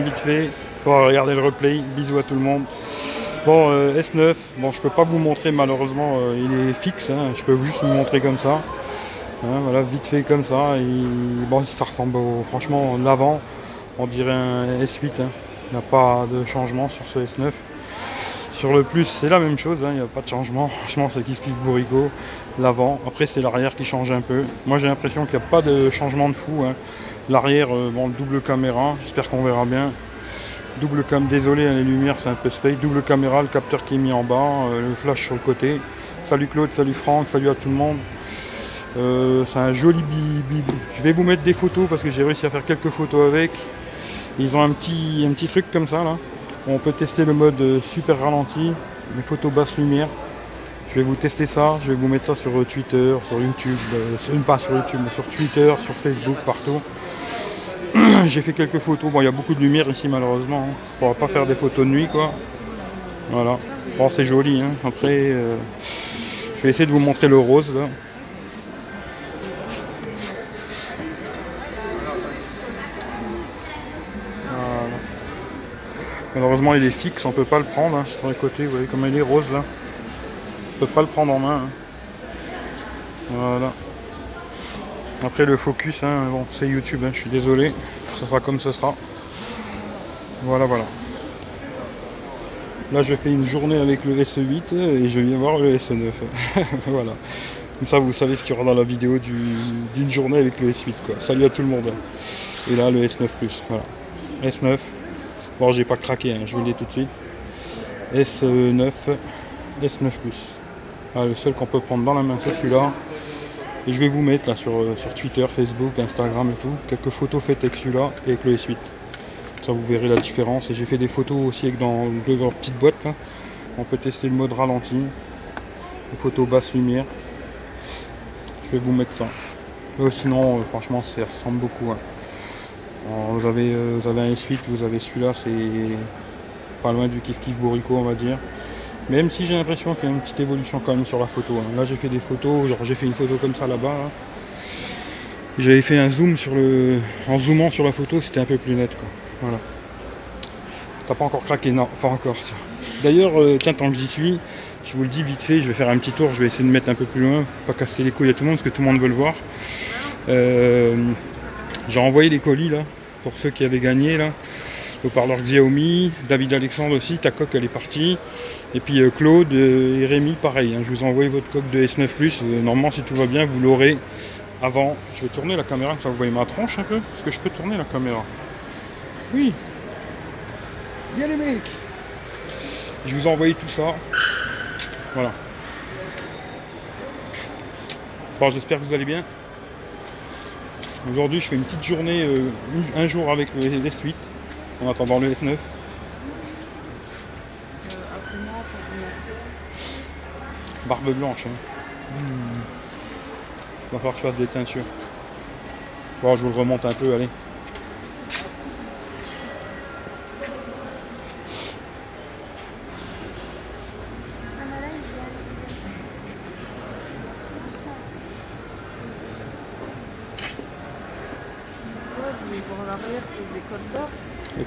vite fait, faut regarder le replay, bisous à tout le monde. Bon, euh, S9, bon je peux pas vous montrer malheureusement, euh, il est fixe, hein. je peux juste vous montrer comme ça. Hein, voilà, vite fait comme ça, bon ça ressemble au, franchement l'avant, on dirait un S8, hein. il n'y a pas de changement sur ce S9. Sur le plus c'est la même chose, il n'y a pas de changement, franchement c'est kiff kiff bourrico, l'avant, après c'est l'arrière qui change un peu. Moi j'ai l'impression qu'il n'y a pas de changement de fou. L'arrière, euh, bon, double caméra, j'espère qu'on verra bien. Double cam, désolé, hein, les lumières c'est un peu space. Double caméra, le capteur qui est mis en bas, euh, le flash sur le côté. Salut Claude, salut Franck, salut à tout le monde. Euh, c'est un joli bib. Je vais vous mettre des photos parce que j'ai réussi à faire quelques photos avec. Ils ont un petit, un petit truc comme ça là. On peut tester le mode super ralenti, les photos basse lumière. Je vais vous tester ça, je vais vous mettre ça sur Twitter, sur YouTube, pas sur YouTube, mais sur Twitter, sur Facebook, partout. J'ai fait quelques photos. Bon, il y a beaucoup de lumière ici, malheureusement. On va pas faire des photos de nuit, quoi. Voilà. Bon, c'est joli. Hein. Après, euh, je vais essayer de vous montrer le rose. Malheureusement, il est fixe, on peut pas le prendre. Hein, sur les côtés, vous voyez comme il est rose là. On peut pas le prendre en main. Hein. Voilà. Après le focus, hein, bon, c'est YouTube, hein, je suis désolé, ce sera comme ce sera. Voilà, voilà. Là, je fais une journée avec le SE8 et je viens voir le SE9. voilà. Comme ça, vous savez ce qu'il y aura dans la vidéo d'une journée avec le S8. Quoi. Salut à tout le monde. Et là, le S9 Voilà. S9. Bon, j'ai pas craqué, je vous le dis tout de suite. S9, S9 ah, le seul qu'on peut prendre dans la main, c'est celui-là. Et je vais vous mettre là sur, euh, sur Twitter, Facebook, Instagram et tout, quelques photos faites avec celui-là et avec le S8. Ça vous verrez la différence. Et j'ai fait des photos aussi avec dans deux petites boîtes. On peut tester le mode ralenti, les photos basse lumière. Je vais vous mettre ça. Euh, sinon, euh, franchement, ça ressemble beaucoup. Hein. vous, avez, vous avez un S8, vous avez celui-là, c'est pas loin du kiff kiff on va dire. Même si j'ai l'impression qu'il y a une petite évolution quand même sur la photo. Hein. Là j'ai fait des photos, genre j'ai fait une photo comme ça là-bas. J'avais fait un zoom sur le. En zoomant sur la photo, c'était un peu plus net quoi. Voilà. T'as pas encore craqué, non, pas encore. D'ailleurs, euh, tiens, tant que j'y suis, je vous le dis vite fait, je vais faire un petit tour, je vais essayer de mettre un peu plus loin, pas casser les couilles à tout le monde parce que tout le monde veut le voir. Euh, j'ai envoyé des colis là, pour ceux qui avaient gagné là. Le parleur Xiaomi, David Alexandre aussi, ta coque elle est partie. Et puis euh, Claude et Rémi, pareil. Hein, je vous ai envoyé votre coque de S9 euh, Normalement, si tout va bien, vous l'aurez avant. Je vais tourner la caméra, ça vous voyez ma tronche un peu. Est-ce que je peux tourner la caméra Oui. Bien les mecs. Je vous ai envoyé tout ça. Voilà. Bon, j'espère que vous allez bien. Aujourd'hui, je fais une petite journée, euh, un jour avec le S8, en attendant le S9. Barbe blanche. Hein. Hmm. Il va falloir que je fasse des teintures. Bon, je vous le remonte un peu, allez.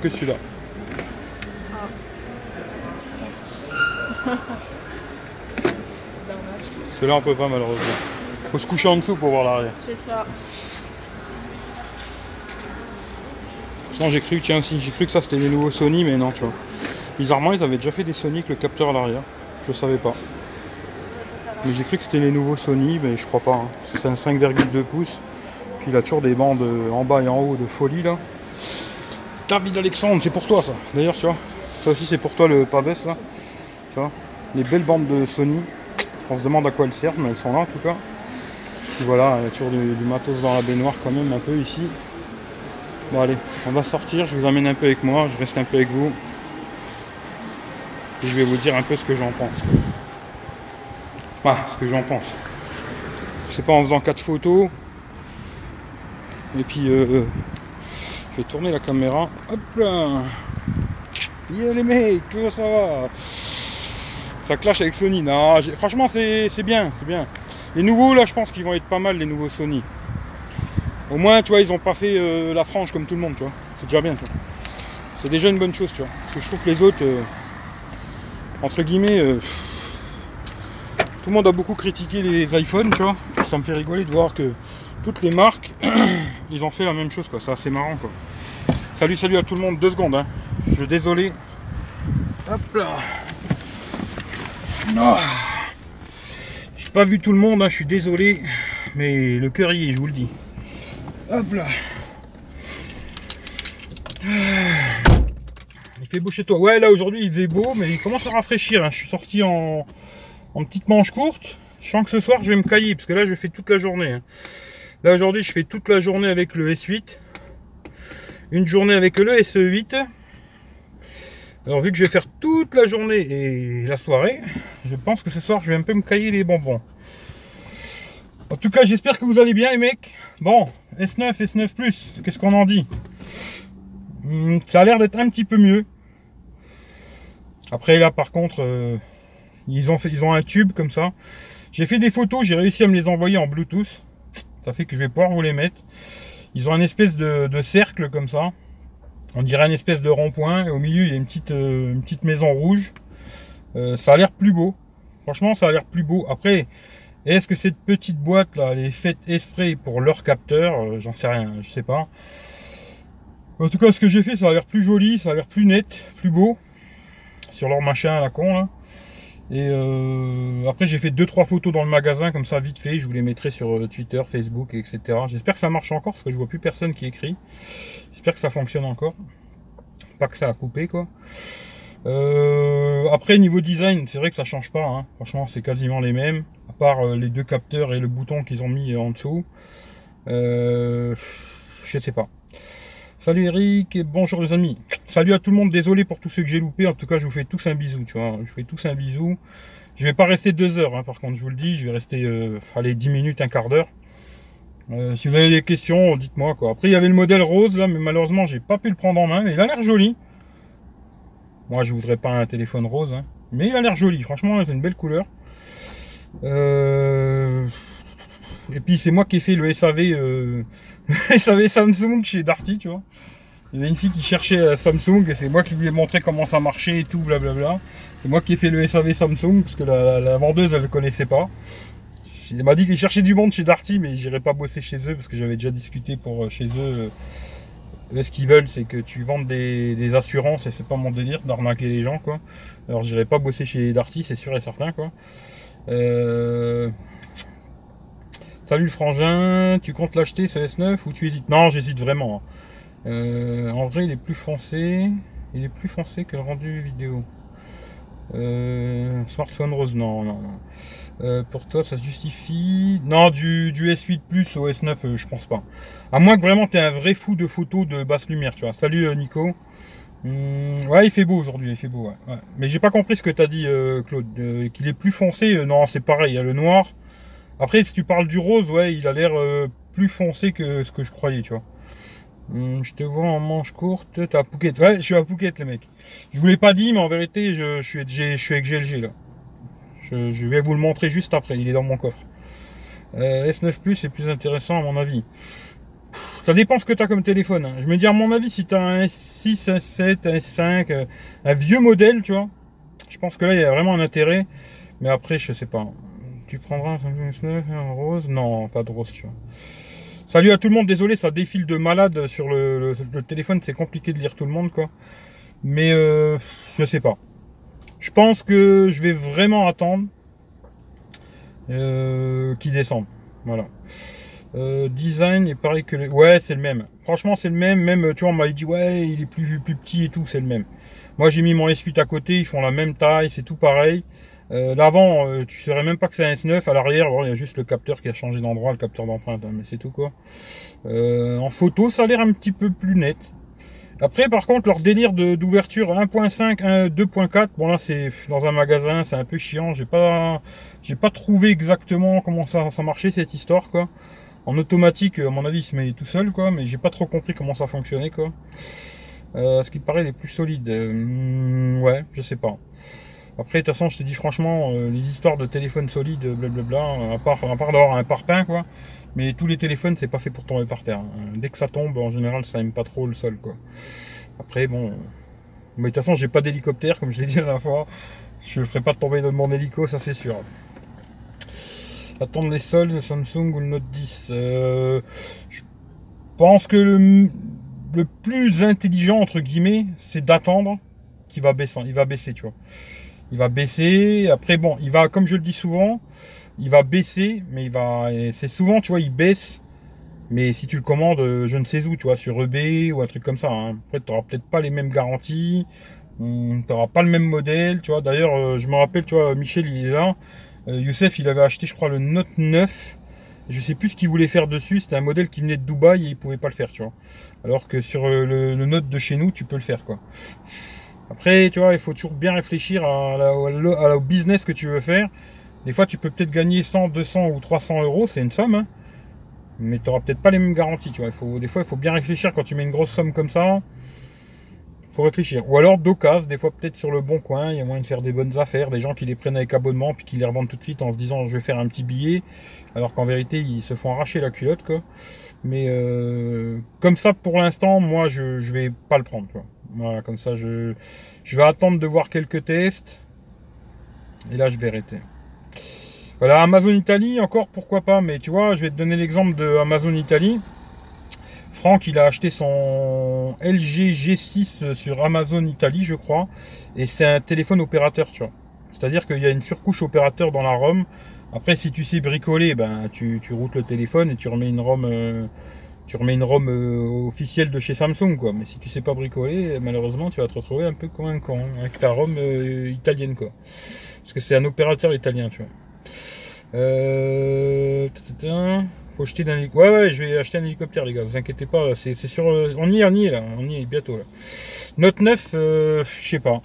Que celui-là. Ah. Ceux-là on peut pas malheureusement. Faut se coucher en dessous pour voir l'arrière. C'est ça. Sinon j'ai cru, tiens aussi, j'ai cru que ça c'était les nouveaux Sony, mais non tu vois. Bizarrement ils avaient déjà fait des Sony avec le capteur à l'arrière. Je savais pas. Mais j'ai cru que c'était les nouveaux Sony, mais je crois pas. Hein. C'est un 5,2 pouces. Puis il a toujours des bandes en bas et en haut de folie là. David Alexandre, c'est pour toi ça. D'ailleurs tu vois. Ça aussi c'est pour toi le Pavès là. Tu vois. Les belles bandes de Sony. On se demande à quoi elles servent, mais elles sont là en tout cas. voilà, il y a toujours du, matos dans la baignoire quand même un peu ici. Bon allez, on va sortir, je vous emmène un peu avec moi, je reste un peu avec vous. Et je vais vous dire un peu ce que j'en pense. Enfin, ce que j'en pense. C'est pas en faisant quatre photos. Et puis euh, je vais tourner la caméra. Hop là Yo les mecs, comment ça va? Ça clash avec Sony. Franchement, c'est bien, c'est bien. Les nouveaux, là, je pense qu'ils vont être pas mal, les nouveaux Sony. Au moins, tu vois, ils ont pas fait euh, la frange comme tout le monde, tu vois. C'est déjà bien, c'est déjà une bonne chose, tu vois. Parce que je trouve que les autres, euh, entre guillemets, euh, tout le monde a beaucoup critiqué les iPhones, tu vois. Ça me fait rigoler de voir que toutes les marques, ils ont fait la même chose, quoi. C'est assez marrant, quoi. Salut, salut à tout le monde, deux secondes, hein. Je désolé. Hop là. Non. J'ai pas vu tout le monde, hein, je suis désolé. Mais le cœur y est, je vous le dis. Hop là. Il fait beau chez toi. Ouais, là aujourd'hui il fait beau, mais il commence à rafraîchir. hein. Je suis sorti en, en petite manche courte. Je sens que ce soir je vais me cailler, parce que là je fais toute la journée. hein. Là aujourd'hui je fais toute la journée avec le S8. Une journée avec le SE8. Alors vu que je vais faire toute la journée et la soirée, je pense que ce soir je vais un peu me cailler les bonbons. En tout cas j'espère que vous allez bien les mecs. Bon, S9, S9 Plus, qu'est-ce qu'on en dit? Hmm, Ça a l'air d'être un petit peu mieux. Après là par contre, euh, ils, ont un tube comme ça. J'ai fait des photos, j'ai réussi à me les envoyer en Bluetooth. Ça fait que je vais pouvoir vous les mettre. Ils ont un espèce de cercle comme ça. On dirait une espèce de rond-point. Et au milieu, il y a une petite, euh, une petite maison rouge. Euh, ça a l'air plus beau. Franchement, ça a l'air plus beau. Après, est-ce que cette petite boîte là, elle est faite exprès pour leur capteur? Euh, J'en sais rien, je sais pas. En tout cas, ce que j'ai fait, ça a l'air plus joli, ça a l'air plus net, plus beau. Sur leur machin à la con là. Et euh, après, j'ai fait 2-3 photos dans le magasin, comme ça, vite fait. Je vous les mettrai sur euh, Twitter, Facebook, etc. J'espère que ça marche encore, parce que je vois plus personne qui écrit. J'espère que ça fonctionne encore. Pas que ça a coupé, quoi. Euh, après, niveau design, c'est vrai que ça change pas. hein. Franchement, c'est quasiment les mêmes. À part euh, les deux capteurs et le bouton qu'ils ont mis en dessous. Euh, je sais pas. Salut Eric et bonjour les amis. Salut à tout le monde, désolé pour tous ceux que j'ai loupés. En tout cas, je vous fais tous un bisou, tu vois. Je vous fais tous un bisou. Je vais pas rester deux heures, hein, par contre, je vous le dis. Je vais rester, euh, allez, 10 minutes, un quart d'heure. Euh, si vous avez des questions, dites-moi. Après, il y avait le modèle rose là, mais malheureusement, j'ai pas pu le prendre en main. Mais il a l'air joli. Moi, je voudrais pas un téléphone rose, hein. mais il a l'air joli. Franchement, c'est une belle couleur. Euh, Et puis, c'est moi qui ai fait le SAV, euh... SAV Samsung chez Darty, tu vois. Il y avait une fille qui cherchait euh, Samsung et c'est moi qui lui ai montré comment ça marchait et tout, blablabla. C'est moi qui ai fait le SAV Samsung parce que la, vendeuse, elle ne connaissait pas. Il m'a dit qu'il cherchait du monde chez Darty, mais j'irai pas bosser chez eux parce que j'avais déjà discuté pour euh, chez eux. ce qu'ils veulent, c'est que tu vendes des, des assurances et c'est pas mon délire d'arnaquer les gens, quoi. Alors, j'irai pas bosser chez Darty, c'est sûr et certain, quoi. Euh... Salut frangin, tu comptes l'acheter ce S9 ou tu hésites? Non, j'hésite vraiment. hein. Euh, en vrai, il est plus foncé. Il est plus foncé que le rendu vidéo. Euh, smartphone rose, non, non, non. Euh, pour toi, ça se justifie? Non, du, du S8 Plus au S9, euh, je pense pas. À moins que vraiment tu es un vrai fou de photos de basse lumière, tu vois. Salut Nico. Hum, ouais, il fait beau aujourd'hui, il fait beau. Ouais. Mais j'ai pas compris ce que t'as dit, Claude. Qu'il est plus foncé, non, c'est pareil. Il y a le noir. Après, si tu parles du rose, ouais, il a l'air euh, plus foncé que ce que je croyais, tu vois. Hum, je te vois en manche courte, t'es à Phuket. Ouais, je suis à Phuket, le mec. Je vous l'ai pas dit, mais en vérité, je, je suis, je suis avec GLG là. Je, vais vous le montrer juste après. Il est dans mon coffre. Euh, S9 Plus est plus intéressant à mon avis. Ça dépend ce que tu as comme téléphone. hein. Je me dis à mon avis, si tu un S6, un S7, un S5, euh, un vieux modèle, tu vois, je pense que là, il y a vraiment un intérêt. Mais après, je sais pas. Tu prendras un Samsung S9, un rose Non, pas de rose, tu vois. Salut à tout le monde, désolé, ça défile de malade sur le téléphone, c'est compliqué de lire tout le monde, quoi. Mais euh, je sais pas. Je pense que je vais vraiment attendre euh, qu'il descende. Voilà. Euh, design est pareil que le... Ouais, c'est le même. Franchement, c'est le même. Même, tu vois, on m'avait dit, ouais, il est plus, plus petit et tout, c'est le même. Moi, j'ai mis mon S8 à côté, ils font la même taille, c'est tout pareil. Euh, L'avant, euh, tu saurais même pas que c'est un S9. À l'arrière, il y a juste le capteur qui a changé d'endroit, le capteur d'empreinte, hein, mais c'est tout quoi. Euh, en photo, ça a l'air un petit peu plus net. Après, par contre, leur délire d'ouverture 1.5, 1, 2.4, bon là, c'est dans un magasin, c'est un peu chiant. J'ai pas, pas trouvé exactement comment ça, ça marchait cette histoire quoi. En automatique, à mon avis, il se met tout seul quoi, mais j'ai pas trop compris comment ça fonctionnait quoi. Euh, ce qui paraît les plus solides, euh, ouais, je sais pas. Après, de toute façon, je te dis franchement, euh, les histoires de téléphones solides, blablabla, euh, à part, d'avoir un parpaing quoi. Mais tous les téléphones, c'est pas fait pour tomber par terre. hein. Dès que ça tombe, en général, ça aime pas trop le sol quoi. Après, bon. Mais de toute façon, j'ai pas d'hélicoptère, comme je l'ai dit la dernière fois. Je ne ferai pas tomber de mon hélico, ça c'est sûr. Attendre les soldes Samsung ou le Note 10. Euh, je pense que le, le, plus intelligent, entre guillemets, c'est d'attendre qu'il va baisser. Il va baisser, tu vois. Il va baisser. Après, bon, il va, comme je le dis souvent, il va baisser, mais il va. C'est souvent, tu vois, il baisse. Mais si tu le commandes, euh, je ne sais où, tu vois, sur eBay ou un truc comme ça. Hein. Après, tu n'auras peut-être pas les mêmes garanties. Tu n'auras pas le même modèle, tu vois. D'ailleurs, euh, je me rappelle, tu vois, Michel, il est là. Euh, Youssef, il avait acheté, je crois, le Note 9. Je sais plus ce qu'il voulait faire dessus. C'était un modèle qui venait de Dubaï et il pouvait pas le faire, tu vois. Alors que sur le, Note de chez nous, tu peux le faire, quoi. Après, tu vois, il faut toujours bien réfléchir à la, au business que tu veux faire. Des fois, tu peux peut-être gagner 100, 200 ou 300 euros, c'est une somme. Hein. Mais tu n'auras peut-être pas les mêmes garanties, tu vois. Il faut, des fois, il faut bien réfléchir quand tu mets une grosse somme comme ça. faut réfléchir. Ou alors d'occasion, des fois peut-être sur le bon coin, il y a moyen de faire des bonnes affaires, des gens qui les prennent avec abonnement puis qui les revendent tout de suite en se disant je vais faire un petit billet, alors qu'en vérité ils se font arracher la culotte quoi. Mais euh, comme ça pour l'instant, moi je, ne vais pas le prendre. Voilà, comme ça je, vais attendre de voir quelques tests. Et là je vais arrêter. Voilà, Amazon Italie, encore pourquoi pas, mais tu vois, je vais te donner l'exemple de Amazon Italie. Franck, il a acheté son LG G6 sur Amazon Italie, je crois, et c'est un téléphone opérateur, tu vois. C'est-à-dire qu'il y a une surcouche opérateur dans la ROM. Après, si tu sais bricoler, ben, tu, routes le téléphone et tu remets une ROM, euh, tu remets une ROM euh, officielle de chez Samsung, quoi. Mais si tu sais pas bricoler, malheureusement, tu vas te retrouver un peu comme un con, hein, avec ta ROM euh, italienne, quoi. Parce que c'est un opérateur italien, tu vois. Euh, faut jeter d'un hélicoptère. Ouais, ouais, je vais acheter un hélicoptère, les gars. Vous inquiétez pas. C'est sur. On y est, on y est là. On y est bientôt là. Note 9, euh, je sais pas.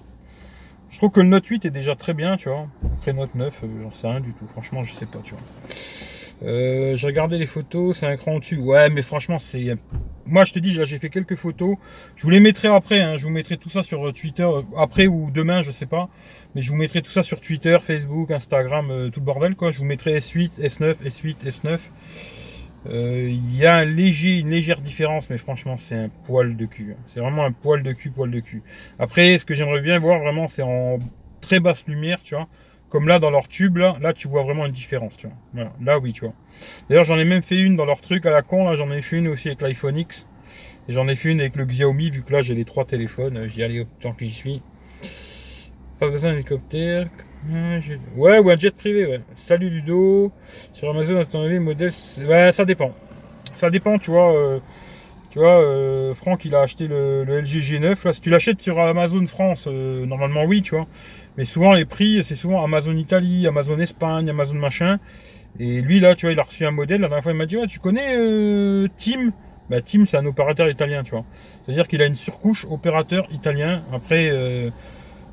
Je trouve que le Note 8 est déjà très bien, tu vois. Après Note 9, euh, j'en sais rien du tout. Franchement, je sais pas, tu vois. Euh, j'ai regardé les photos, c'est un cran au-dessus. Ouais, mais franchement, c'est. Moi, je te dis, là, j'ai fait quelques photos. Je vous les mettrai après. Hein. Je vous mettrai tout ça sur euh, Twitter euh, après ou demain, je sais pas. Mais je vous mettrai tout ça sur Twitter, Facebook, Instagram, tout le bordel, quoi. Je vous mettrai S8, S9, S8, S9. Il y a un léger, une légère différence, mais franchement, c'est un poil de cul. Hein. C'est vraiment un poil de cul, poil de cul. Après, ce que j'aimerais bien voir, vraiment, c'est en très basse lumière, tu vois. Comme là, dans leur tube, là, tu vois vraiment une différence, tu vois. Là, oui, tu vois. D'ailleurs, j'en ai même fait une dans leur truc à la con, là, j'en ai fait une aussi avec l'iPhone X. Et j'en ai fait une avec le Xiaomi, vu que là, j'ai les trois téléphones. J'y allais autant que j'y suis. Pas besoin d'hélicoptère. Ah, ouais, ou un jet privé, ouais. Salut Ludo. Sur Amazon, attendez, modèle. Ouais, ça dépend. Ça dépend, tu vois. Euh, tu vois, euh, Franck, il a acheté le, LG G9. Là, si tu l'achètes sur Amazon France, euh, normalement, oui, tu vois. Mais souvent, les prix, c'est souvent Amazon Italie, Amazon Espagne, Amazon machin. Et lui, là, tu vois, il a reçu un modèle. La dernière fois, il m'a dit, ouais, tu connais euh, Tim? Bah, Tim, c'est un opérateur italien, tu vois. C'est-à-dire qu'il a une surcouche opérateur italien. Après, euh,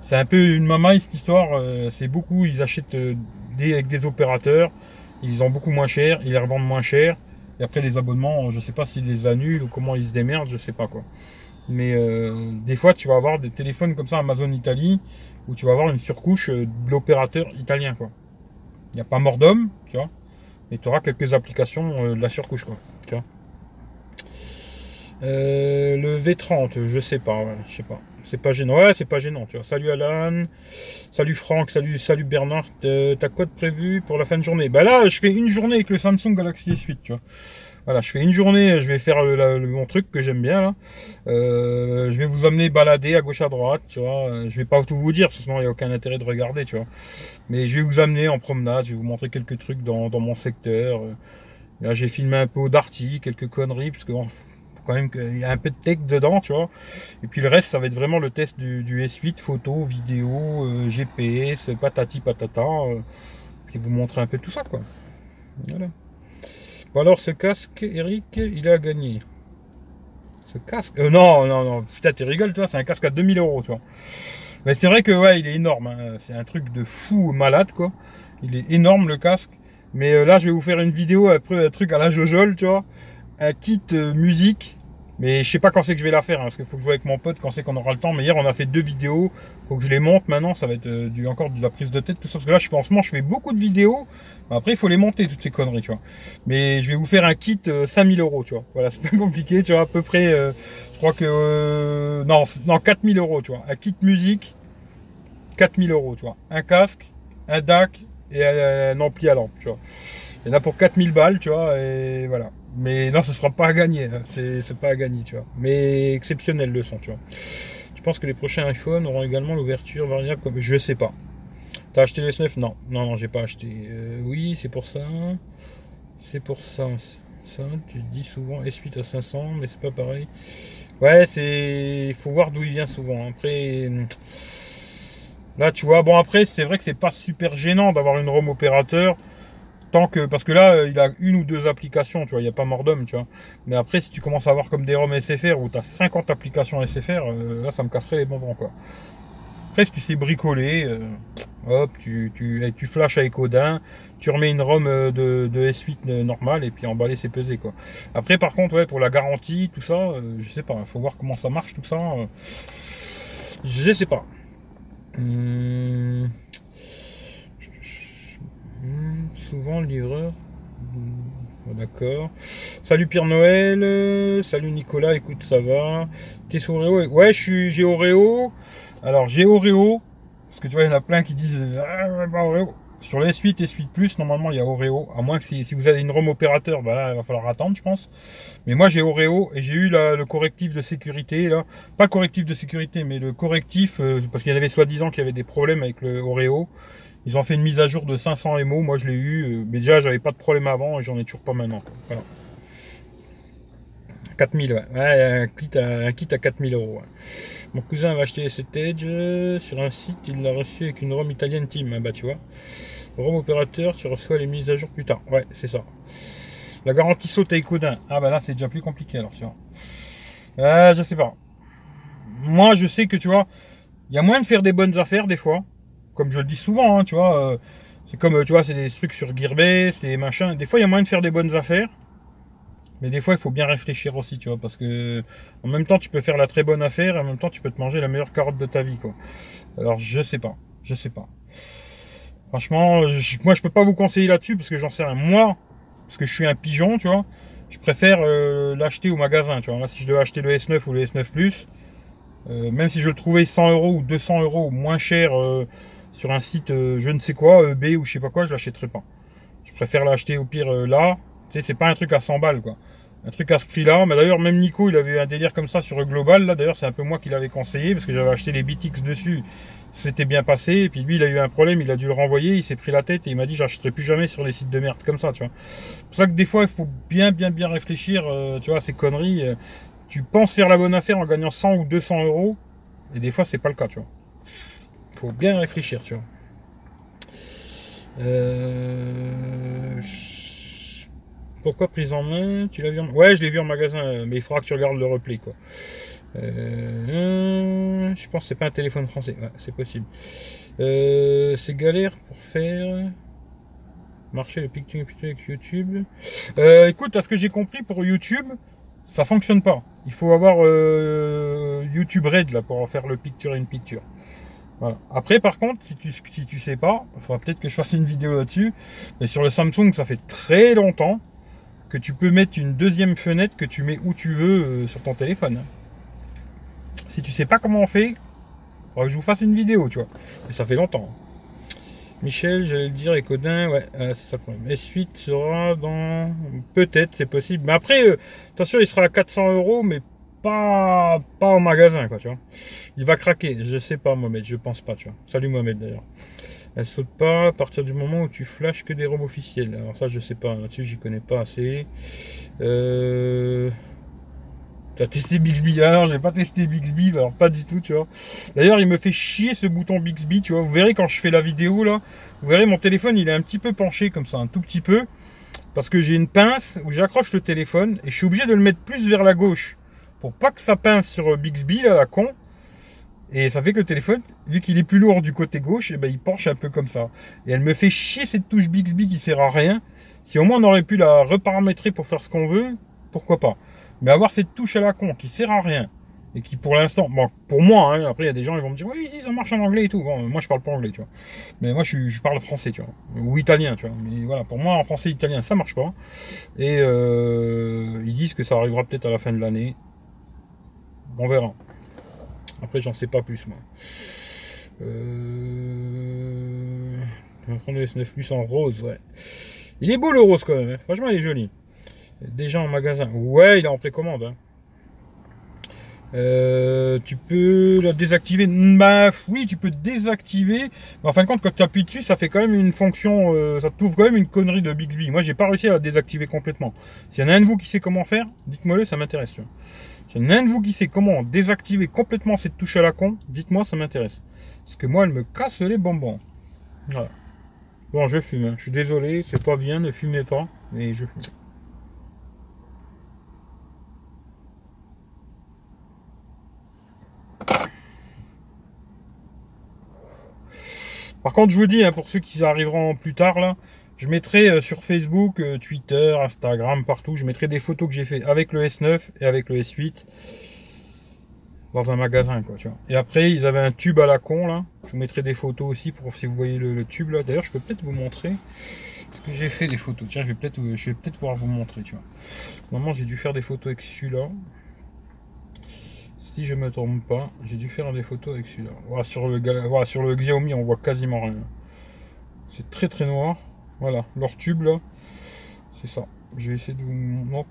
c'est un peu une mamaille, cette histoire. Euh, c'est beaucoup, ils achètent des, avec des opérateurs. Ils ont beaucoup moins cher, ils les revendent moins cher. Et après, les abonnements, je sais pas s'ils les annulent ou comment ils se démerdent, je sais pas quoi. Mais des fois, tu vas avoir des téléphones comme ça, Amazon Italie, où tu vas avoir une surcouche euh, de l'opérateur italien. quoi. Il n'y a pas mort d'homme, tu vois, mais tu auras quelques applications euh, de la surcouche. quoi. Euh, le V30, je sais pas, je sais pas. C'est pas gênant. Ouais, c'est pas gênant, tu vois. Salut Alan, salut Franck, salut, salut Bernard. T'as quoi de prévu pour la fin de journée? Bah là, je fais une journée avec le Samsung Galaxy S8, tu vois. Voilà, je fais une journée, je vais faire mon truc que j'aime bien là. Euh, je vais vous amener balader à gauche à droite, tu vois. Euh, je vais pas tout vous dire, sinon il n'y a aucun intérêt de regarder, tu vois. Mais je vais vous amener en promenade, je vais vous montrer quelques trucs dans, mon secteur. Euh, là, j'ai filmé un peu d'arty, quelques conneries, parce que quand même qu'il y a un peu de tech dedans, tu vois. Et puis le reste, ça va être vraiment le test du, S8, photo, vidéo, GPS, patati patata. puis vous montrer un peu tout ça, quoi. Voilà alors ce casque, Eric, il a gagné. Ce casque euh, Non, non, non. Putain, tu rigoles, toi, c'est un casque à 2000 euros, tu vois. Mais c'est vrai que, ouais, il est énorme. Hein. C'est un truc de fou malade, quoi. Il est énorme, le casque. Mais euh, là, je vais vous faire une vidéo, après, un truc à la Jojol, tu vois. Un kit euh, musique. Mais je sais pas quand c'est que je vais la faire, hein, parce qu'il faut que je joue avec mon pote quand c'est qu'on aura le temps. Mais hier, on a fait deux vidéos. Faut que je les monte maintenant. Ça va être euh, du, encore de la prise de tête, tout ça. Parce que là, je, en ce moment, je fais beaucoup de vidéos. Après, il faut les monter, toutes ces conneries, tu vois. Mais je vais vous faire un kit 5000 euros, tu vois. Voilà, c'est pas compliqué, tu vois. À peu près, je crois que. non, non, 4000 euros, tu vois. Un kit musique, 4000 euros, tu vois. Un casque, un DAC et un, ampli à lampe, tu vois. Il y en a pour 4000 balles, tu vois, et voilà. Mais non, ce sera pas à gagner, hein. c'est pas à gagner, tu vois. Mais exceptionnel le son, tu vois. Tu penses que les prochains iPhones auront également l'ouverture variable comme je sais pas. T'as acheté le S9 Non, non, non, j'ai pas acheté. Euh, oui, c'est pour ça. C'est pour ça. Ça, tu dis souvent S8 à 500, mais c'est pas pareil. Ouais, c'est. Il faut voir d'où il vient souvent. Après. Là, tu vois, bon, après, c'est vrai que c'est pas super gênant d'avoir une ROM opérateur. Que, parce que là, il a une ou deux applications, tu vois, il n'y a pas mort d'homme, tu vois. Mais après, si tu commences à avoir comme des ROM SFR où tu as 50 applications SFR, euh, là, ça me casserait les bonbons, quoi. Après, si tu sais bricoler, euh, hop, tu, tu, tu flashes avec Odin, tu remets une ROM euh, de, de S8 normale et puis emballer, c'est pesé, quoi. Après, par contre, ouais, pour la garantie, tout ça, je sais pas, faut voir comment ça marche, tout ça. je sais pas. Hmm. Hmm, souvent le livreur. Hmm, d'accord. Salut Pierre Noël. Salut Nicolas. Écoute, ça va? Qu'est-ce Oreo? Ouais, je suis j'ai Oreo. Alors j'ai Oreo. Parce que tu vois, il y en a plein qui disent ah. Sur les S8 et S8 Plus, normalement, il y a Oreo. À moins que si, vous avez une ROM opérateur, bah là, il va falloir attendre, je pense. Mais moi, j'ai Oreo et j'ai eu le correctif de sécurité. là Pas correctif de sécurité, mais le correctif, euh, parce qu'il y avait soi-disant qu'il y avait des problèmes avec le Oreo. Ils ont fait une mise à jour de 500 MO. Moi, je l'ai eu. Euh, mais déjà, j'avais pas de problème avant et j'en ai toujours pas maintenant. Voilà. 4000, ouais. un, kit à, un kit à 4000 euros. Mon cousin va acheter cet Edge euh, sur un site, il l'a reçu avec une ROM italienne Team. Ah bah tu vois. ROM opérateur, tu reçois les mises à jour plus tard. Ouais, c'est ça. La garantie saute avec Odin. Ah bah là c'est déjà plus compliqué alors tu vois. Euh, je sais pas. Moi je sais que tu vois, il y a moyen de faire des bonnes affaires des fois. Comme je le dis souvent, hein, tu vois. Euh, c'est comme, tu vois, c'est des trucs sur Gearbest, des machins. Des fois il y a moyen de faire des bonnes affaires. Mais des fois, il faut bien réfléchir aussi, tu vois, parce que en même temps, tu peux faire la très bonne affaire, et en même temps, tu peux te manger la meilleure carotte de ta vie, quoi. Alors, je sais pas, je sais pas. Franchement, moi, je peux pas vous conseiller là-dessus, parce que j'en sais rien. Moi, parce que je suis un pigeon, tu vois, je préfère euh, l'acheter au magasin, tu vois. Là, si je devais acheter le S9 ou le S9 Plus, euh, même si je le trouvais 100 euros ou 200 euros moins cher euh, sur un site, je ne sais quoi, EB ou je sais pas quoi, je l'achèterais pas. Je préfère l'acheter au pire là, tu sais, c'est pas un truc à 100 balles, quoi. Un truc à ce prix-là. Mais d'ailleurs, même Nico, il avait un délire comme ça sur Global. Là, d'ailleurs, c'est un peu moi qui l'avais conseillé parce que j'avais acheté les BTX dessus. C'était bien passé. Et puis lui, il a eu un problème. Il a dû le renvoyer. Il s'est pris la tête et il m'a dit, j'achèterai plus jamais sur les sites de merde comme ça, tu vois. C'est pour ça que des fois, il faut bien, bien, bien réfléchir, euh, tu vois, à ces conneries. Euh, tu penses faire la bonne affaire en gagnant 100 ou 200 euros. Et des fois, c'est pas le cas, tu vois. Faut bien réfléchir, tu vois. Euh... Pourquoi prise en main Tu l'as vu en... Ouais, je l'ai vu en magasin, mais il faudra que tu regardes le replay, quoi. Euh, je pense que c'est pas un téléphone français. C'est possible. Euh, c'est galère pour faire marcher le picture avec YouTube. Euh, écoute, à ce que j'ai compris pour YouTube, ça fonctionne pas. Il faut avoir YouTube Red là pour faire le picture in picture. Après, par contre, si tu si tu sais pas, il faudra peut-être que je fasse une vidéo là-dessus. Mais sur le Samsung, ça fait très longtemps que tu peux mettre une deuxième fenêtre que tu mets où tu veux euh, sur ton téléphone. Si tu sais pas comment on fait, il faudra que je vous fasse une vidéo, tu vois. Mais ça fait longtemps. Michel, j'allais le dire, et Codin, ouais, euh, c'est ça le problème. S8 sera dans. Peut-être, c'est possible. Mais après, euh, attention, il sera à 400 euros, mais pas, pas au magasin, quoi, tu vois. Il va craquer, je sais pas, Mohamed, je pense pas, tu vois. Salut Mohamed d'ailleurs. Elle saute pas à partir du moment où tu flashes que des robes officiels. Alors ça je sais pas, là-dessus j'y connais pas assez. Euh... T'as testé Bixby Alors j'ai pas testé Bixby, alors pas du tout, tu vois. D'ailleurs il me fait chier ce bouton Bixby, tu vois. Vous verrez quand je fais la vidéo là, vous verrez mon téléphone il est un petit peu penché comme ça, un tout petit peu. Parce que j'ai une pince où j'accroche le téléphone et je suis obligé de le mettre plus vers la gauche. Pour pas que ça pince sur Bixby là, la con. Et ça fait que le téléphone, vu qu'il est plus lourd du côté gauche, et eh ben il penche un peu comme ça. Et elle me fait chier cette touche Bixby qui sert à rien. Si au moins on aurait pu la reparamétrer pour faire ce qu'on veut, pourquoi pas. Mais avoir cette touche à la con qui sert à rien, et qui pour l'instant, bon, pour moi, hein, après il y a des gens qui vont me dire oui, ça marche en anglais et tout. Moi je parle pas anglais, tu vois. Mais moi je, parle français, tu vois, ou italien, tu vois. Mais voilà, pour moi en français italien ça marche pas. Et euh, ils disent que ça arrivera peut-être à la fin de l'année. On verra. Après j'en sais pas plus moi. Euh... Le S9 Plus en rose, ouais. Il est beau le rose quand même, hein. franchement il est joli. Déjà en magasin. Ouais, il est en précommande. Hein. Euh, tu peux la désactiver. Bah oui, tu peux désactiver. Mais en fin de compte, quand tu appuies dessus, ça fait quand même une fonction. Euh, ça trouve quand même une connerie de Bixby. Moi, j'ai pas réussi à la désactiver complètement. S'il y en a un de vous qui sait comment faire, dites-moi le, ça m'intéresse. S'il y en a un de vous qui sait comment désactiver complètement cette touche à la con, dites-moi, ça m'intéresse. Parce que moi, elle me casse les bonbons. Voilà. Bon, je fume. Hein. Je suis désolé, c'est pas bien, ne fumez pas, mais je fume. Par contre, je vous dis, hein, pour ceux qui arriveront plus tard, là, je mettrai euh, sur Facebook, euh, Twitter, Instagram, partout, je mettrai des photos que j'ai fait avec le S9 et avec le S8 dans un magasin, quoi, tu vois. Et après, ils avaient un tube à la con, là. Je vous mettrai des photos aussi pour si vous voyez le, tube, là. D'ailleurs, je peux peut-être vous montrer ce que j'ai fait des photos. Tiens, je vais peut-être je vais peut-être pouvoir vous montrer, tu vois. Normalement, j'ai dû faire des photos avec celui-là si je me trompe pas, j'ai dû faire des photos avec celui-là. Voilà, sur le, sur le Xiaomi, on voit quasiment rien. C'est très très noir. Voilà, leur tube là, c'est ça. Je vais essayer de vous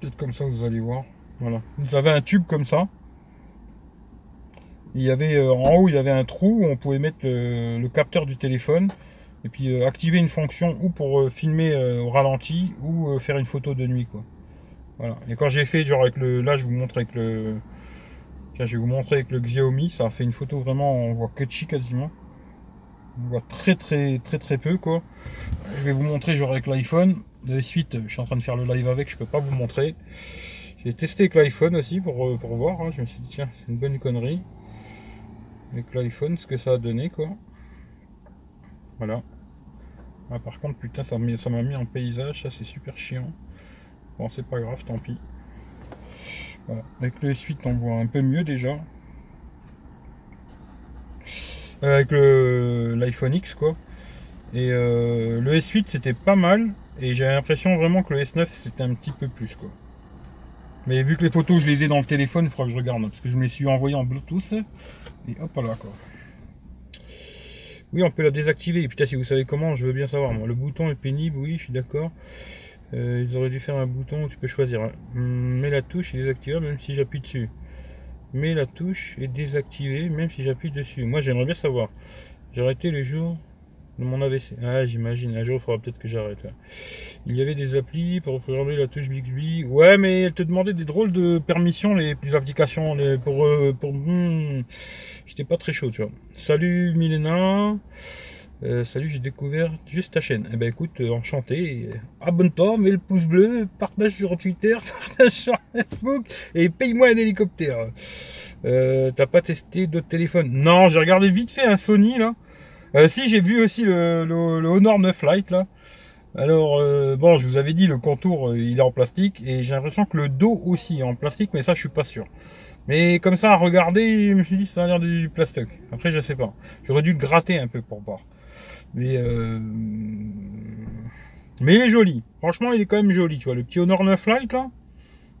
peut-être comme ça vous allez voir. Voilà. Vous avez un tube comme ça. Il y avait euh, en haut, il y avait un trou où on pouvait mettre le, capteur du téléphone et puis euh, activer une fonction ou pour euh, filmer au ralenti ou faire une photo de nuit. Voilà. Et quand j'ai fait genre avec le là je vous montre avec le Tiens, je vais vous montrer avec le Xiaomi. Ça a fait une photo vraiment, on voit chi quasiment. On voit très très très très peu quoi. Je vais vous montrer genre avec l'iPhone. De suite, je suis en train de faire le live avec, je peux pas vous montrer. J'ai testé avec l'iPhone aussi pour, euh, pour voir. Hein. Je me suis dit tiens, c'est une bonne connerie. Avec l'iPhone, ce que ça a donné quoi. Voilà. Ah, par contre, putain, ça m'a mis en paysage, ça c'est super chiant. Bon, c'est pas grave, tant pis. Avec le S8, on voit un peu mieux déjà. Euh, avec l'iPhone X, quoi. Et euh, le S8, c'était pas mal. Et j'ai l'impression vraiment que le S9, c'était un petit peu plus, quoi. Mais vu que les photos, je les ai dans le téléphone, il faudra que je regarde. Parce que je me les suis envoyé en Bluetooth. Et hop là, quoi. Oui, on peut la désactiver. Et putain, si vous savez comment, je veux bien savoir. Moi, le bouton est pénible, oui, je suis d'accord. Euh, ils auraient dû faire un bouton où tu peux choisir. Mais la touche est désactivée même si j'appuie dessus. Mais la touche est désactivée même si j'appuie dessus. Moi j'aimerais bien savoir. J'ai arrêté le jour de mon AVC. Ah j'imagine, un jour il faudra peut-être que j'arrête. Il y avait des applis pour programmer la touche Bixby. Ouais mais elle te demandait des drôles de permissions, les, applications. Pour... Euh, pour hmm, J'étais pas très chaud tu vois. Salut Milena. Euh, salut, j'ai découvert juste ta chaîne. Eh ben écoute, euh, enchanté. Abonne-toi, mets le pouce bleu, partage sur Twitter, partage sur Facebook et paye-moi un hélicoptère. Euh, T'as pas testé d'autres téléphones? Non, j'ai regardé vite fait un Sony là. Euh, si, j'ai vu aussi le, le, Honor 9 Lite là. Alors, bon, je vous avais dit, le contour, il est en plastique et j'ai l'impression que le dos aussi est en plastique, mais ça, je suis pas sûr. Mais comme ça, à regarder, je me suis dit, ça a l'air du plastique. Après, je sais pas. J'aurais dû le gratter un peu pour voir. Mais, euh... mais il est joli. Franchement, il est quand même joli. Tu vois, le petit Honor 9 Lite là.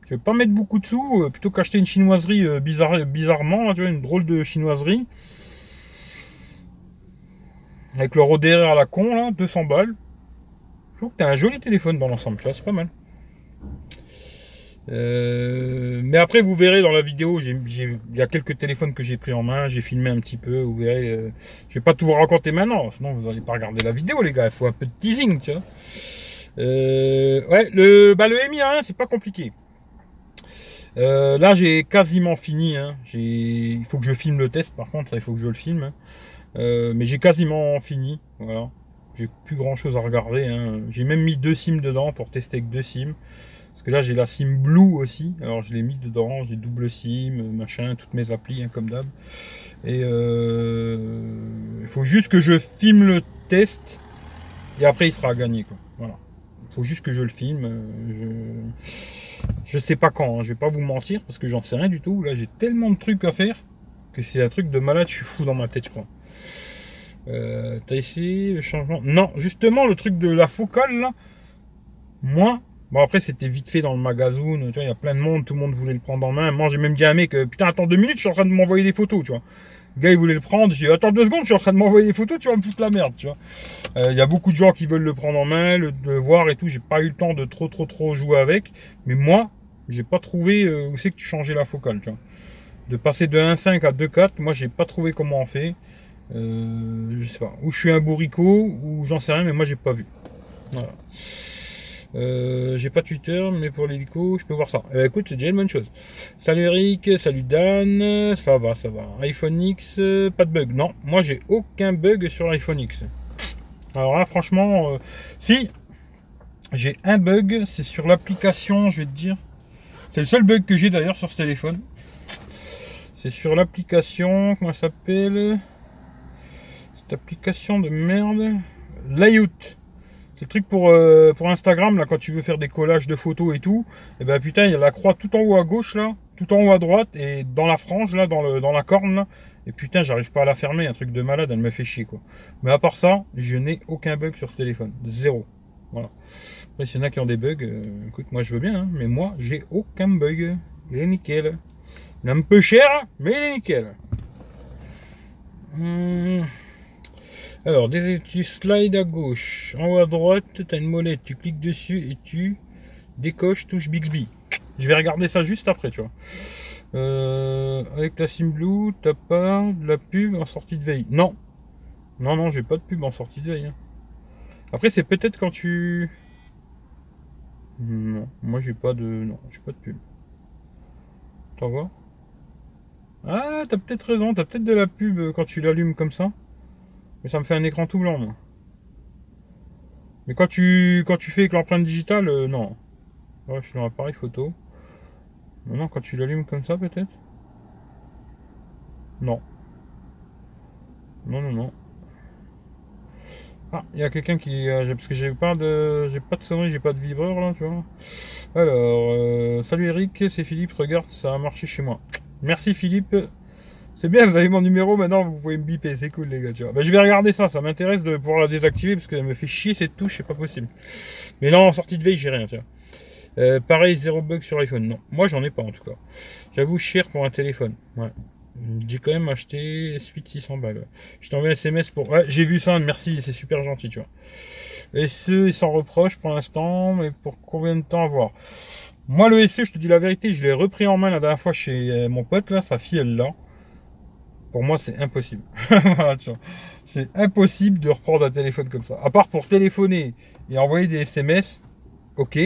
Tu veux pas mettre beaucoup de sous, euh, plutôt qu'acheter une chinoiserie euh, bizarre, bizarrement, tu vois, une drôle de chinoiserie. Avec le derrière à la con là, 200 balles. Je trouve que t'as un joli téléphone dans l'ensemble, tu vois, c'est pas mal. Euh, mais après, vous verrez dans la vidéo, il y a quelques téléphones que j'ai pris en main, j'ai filmé un petit peu, vous verrez. Euh, je vais pas tout vous raconter maintenant, sinon vous n'allez pas regarder la vidéo, les gars. Il faut un peu de teasing, tu vois. Euh, ouais, le, bah, le Mi1, c'est pas compliqué. là, j'ai quasiment fini. Hein. Il faut que je filme le test, par contre, ça, il faut que je le filme. Hein. mais j'ai quasiment fini. Voilà. J'ai plus grand chose à regarder. Hein. J'ai même mis deux sims dedans pour tester avec deux sims. Parce que là, j'ai la SIM Blue aussi. Alors, je l'ai mis dedans. J'ai double SIM, machin, toutes mes applis, hein, comme d'hab. Et euh, il faut juste que je filme le test. Et après, il sera gagné. Quoi. Voilà. Il faut juste que je le filme. Euh, Je sais pas quand, hein, je vais pas vous mentir parce que j'en sais rien du tout. Là, j'ai tellement de trucs à faire que c'est un truc de malade, je suis fou dans ma tête, je crois. Euh, T'as essayé le changement? Non, justement, le truc de la focale, là, moi, bon après c'était vite fait dans le magasin, tu vois, il y a plein de monde, tout le monde voulait le prendre en main. Moi, j'ai même dit à un mec, euh, putain, attends deux minutes, je suis en train de m'envoyer des photos, tu vois. Le gars, il voulait le prendre, j'ai dit, attends deux secondes, je suis en train de m'envoyer des photos, tu vas me foutre la merde, tu vois. Euh, Il y a beaucoup de gens qui veulent le prendre en main, le, le voir et tout, j'ai pas eu le temps de trop, trop, trop jouer avec. Mais moi, j'ai pas trouvé euh, où c'est que tu changeais la focale, tu vois. De passer de 1.5 à 2.4, moi j'ai pas trouvé comment on fait. Euh, je sais pas. Ou je suis un bourricot, ou j'en sais rien, mais moi j'ai pas vu. Voilà. Euh, j'ai pas Twitter, mais pour l'hélico, je peux voir ça. Ben, écoute, c'est déjà une bonne chose. Salut Eric, salut Dan, ça va, ça va. iPhone X, euh, pas de bug. Non, moi j'ai aucun bug sur l'iPhone X. Alors là, franchement, euh, si j'ai un bug, c'est sur l'application, je vais te dire. C'est le seul bug que j'ai d'ailleurs sur ce téléphone. C'est sur l'application, comment ça s'appelle? Cette application de merde. Layout. Le truc pour, euh, pour Instagram, là, quand tu veux faire des collages de photos et tout. Et ben putain, il y a la croix tout en haut à gauche, là, tout en haut à droite, et dans la frange, là, dans, le, dans la corne, là. Et putain, j'arrive pas à la fermer, un truc de malade, elle me fait chier, quoi. Mais à part ça, je n'ai aucun bug sur ce téléphone. Zéro. Voilà. Après, s'il y en a qui ont des bugs, euh, écoute, moi je veux bien, hein, mais moi, j'ai aucun bug. Il est nickel. Il est un peu cher, mais il est nickel. Hum. Alors, tu slides à gauche, en haut à droite, tu une molette, tu cliques dessus et tu décoches touche Bixby. Je vais regarder ça juste après, tu vois. Euh, avec la SimBlue, t'as pas de la pub en sortie de veille Non. Non, non, j'ai pas de pub en sortie de veille. hein. Après, c'est peut-être quand tu... Non, moi j'ai pas de... Non, j'ai pas de pub. T'en vois? Ah, t'as peut-être raison, t'as peut-être de la pub quand tu l'allumes comme ça. Mais ça me fait un écran tout blanc, moi. Mais quand tu, quand tu fais avec l'empreinte digitale, euh, non. Ouais, je suis dans l'appareil photo. Non, non, quand tu l'allumes comme ça, peut-être Non. Non, non, non. Ah, il y a quelqu'un qui... euh, parce que j'ai pas de... J'ai pas de sonnerie, j'ai pas de vibreur, là, tu vois. Alors, euh, salut Eric, c'est Philippe, regarde, ça a marché chez moi. Merci Philippe. C'est bien, vous avez mon numéro maintenant, vous pouvez me biper, c'est cool les gars, tu vois. Bah, je vais regarder ça, ça m'intéresse de pouvoir la désactiver parce qu'elle me fait chier cette touche, c'est pas possible. Mais non, en sortie de veille, j'ai rien, tu vois. Euh, pareil, zéro bug sur iPhone. Non, moi j'en ai pas en tout cas. J'avoue, cher pour un téléphone. Ouais. J'ai quand même acheté suite 600 balles. Je t'envoie un SMS pour. Ouais, j'ai vu ça, merci, c'est super gentil, tu vois. Et ce, ils s'en reprochent pour l'instant, mais pour combien de temps à voir? Moi, le SE, je te dis la vérité, je l'ai repris en main la dernière fois chez euh, mon pote, là, sa fille, elle l'a. Pour moi, c'est impossible. C'est impossible de reprendre un téléphone comme ça. À part pour téléphoner et envoyer des SMS, ok.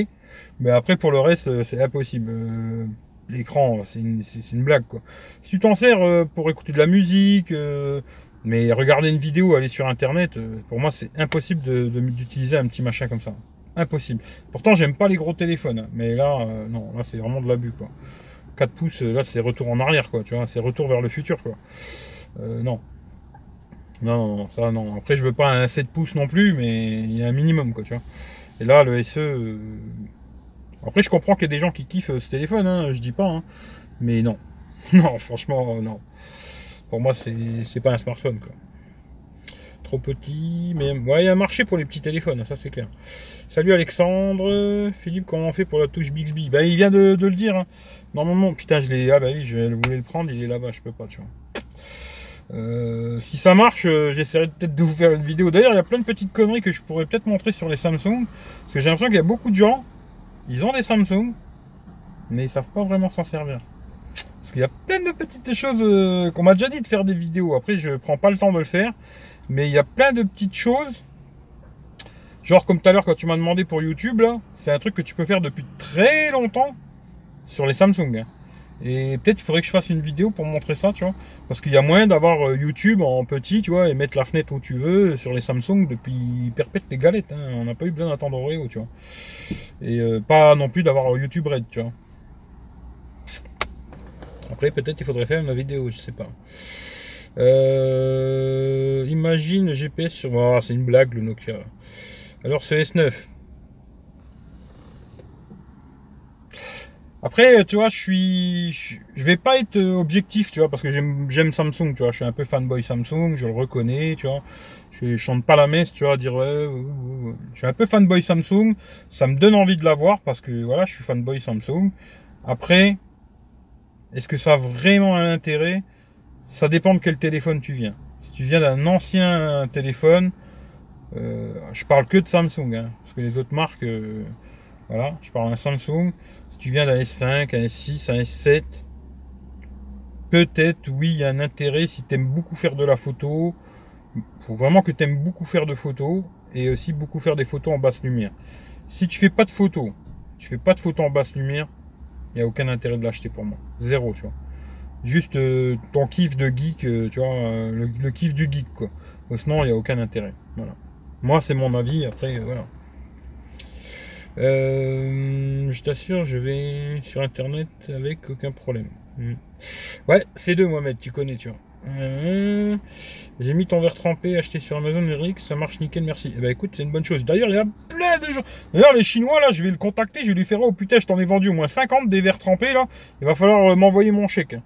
Mais après, pour le reste, euh, c'est impossible. Euh, L'écran, c'est une, blague, quoi. Si tu t'en sers euh, pour écouter de la musique, mais regarder une vidéo, aller sur Internet, pour moi, c'est impossible d'utiliser un petit machin comme ça. Impossible. Pourtant, j'aime pas les gros téléphones. Mais là, non, là, c'est vraiment de l'abus, quoi. 4 pouces, là, c'est retour en arrière, quoi. Tu vois, c'est retour vers le futur, quoi. Euh, non. Non, ça, non. Après, je veux pas un 7 pouces non plus, mais il y a un minimum, quoi, tu vois. Et là, le SE... euh, Après, je comprends qu'il y a des gens qui kiffent euh, ce téléphone, hein, je dis pas, hein. Mais non. Non, franchement, euh, non. Pour moi, c'est pas un smartphone, quoi. Trop petit, mais ouais, il y a un marché pour les petits téléphones, ça c'est clair. Salut Alexandre, Philippe, comment on fait pour la touche Bixby? Bah, il vient de, de le dire. hein. Normalement, putain, je l'ai. Ah bah oui, je voulais le prendre, il est là-bas, je peux pas, tu vois. Euh, si ça marche, euh, j'essaierai peut-être de vous faire une vidéo. D'ailleurs, il y a plein de petites conneries que je pourrais peut-être montrer sur les Samsung. Parce que j'ai l'impression qu'il y a beaucoup de gens, ils ont des Samsung, mais ils savent pas vraiment s'en servir. Parce qu'il y a plein de petites choses euh, qu'on m'a déjà dit de faire des vidéos. Après, je prends pas le temps de le faire. Mais il y a plein de petites choses. Genre comme tout à l'heure quand tu m'as demandé pour YouTube, là, c'est un truc que tu peux faire depuis très longtemps sur les Samsung. hein. Et peut-être il faudrait que je fasse une vidéo pour montrer ça, tu vois. Parce qu'il y a moyen d'avoir euh, YouTube en petit, tu vois, et mettre la fenêtre où tu veux sur les Samsung depuis perpète les galettes. hein. On n'a pas eu besoin d'attendre Oreo, tu vois. Et euh, pas non plus d'avoir YouTube Red, tu vois. Après, peut-être il faudrait faire une vidéo, je sais pas. Euh, imagine GPS sur. Ah, c'est une blague le Nokia. Alors ce S9. Après, tu vois, je suis, je vais pas être objectif, tu vois, parce que j'aime Samsung, tu vois, je suis un peu fanboy Samsung, je le reconnais, tu vois. Je chante pas la messe, tu vois, dire je suis un peu fanboy Samsung, ça me donne envie de l'avoir parce que voilà, je suis fanboy Samsung. Après, est-ce que ça a vraiment un intérêt? Ça dépend de quel téléphone tu viens. Si tu viens d'un ancien téléphone, euh, je parle que de Samsung, hein, parce que les autres marques, euh, voilà, je parle d'un Samsung. Si tu viens d'un S5, un S6, un S7, peut-être, oui, il y a un intérêt si tu aimes beaucoup faire de la photo. Il faut vraiment que tu aimes beaucoup faire de photos et aussi beaucoup faire des photos en basse lumière. Si tu fais pas de photos, tu fais pas de photos en basse lumière, il n'y a aucun intérêt de l'acheter pour moi. Zéro, tu vois. Juste euh, ton kiff de geek, euh, tu vois, euh, le, kiff du geek, quoi. Sinon, il n'y a aucun intérêt. Voilà. Moi, c'est mon avis. Après, voilà. je t'assure, je vais sur internet avec aucun problème. Hmm. Ouais, c'est deux, Mohamed, tu connais, tu vois. J'ai mis ton verre trempé acheté sur Amazon, Eric, ça marche nickel, merci. Eh ben écoute, c'est une bonne chose. D'ailleurs, il y a plein de gens. D'ailleurs, les Chinois, là, je vais le contacter, je vais lui faire Oh putain, je t'en ai vendu au moins 50 des verres trempés, là. Il va falloir m'envoyer mon chèque.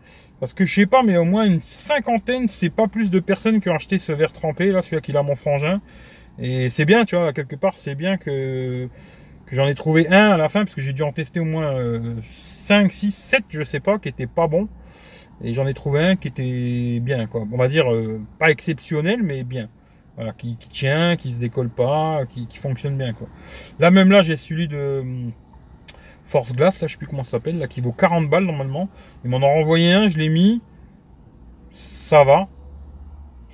Parce que je sais pas, mais au moins une cinquantaine, c'est pas plus de personnes qui ont acheté ce verre trempé, là, celui-là qui a mon frangin. Et c'est bien, tu vois, quelque part, c'est bien que, que j'en ai trouvé un à la fin, parce que j'ai dû en tester au moins 5, 6, 7, je sais pas, qui étaient pas bons. Et j'en ai trouvé un qui était bien, quoi. On va dire euh, pas exceptionnel, mais bien. Voilà, qui, tient, qui se décolle pas, qui, fonctionne bien, quoi. Là, même là, j'ai celui de hum, Force Glass, là, je sais plus comment ça s'appelle, là, qui vaut 40 balles normalement. Ils m'en ont renvoyé un, je l'ai mis. Ça va.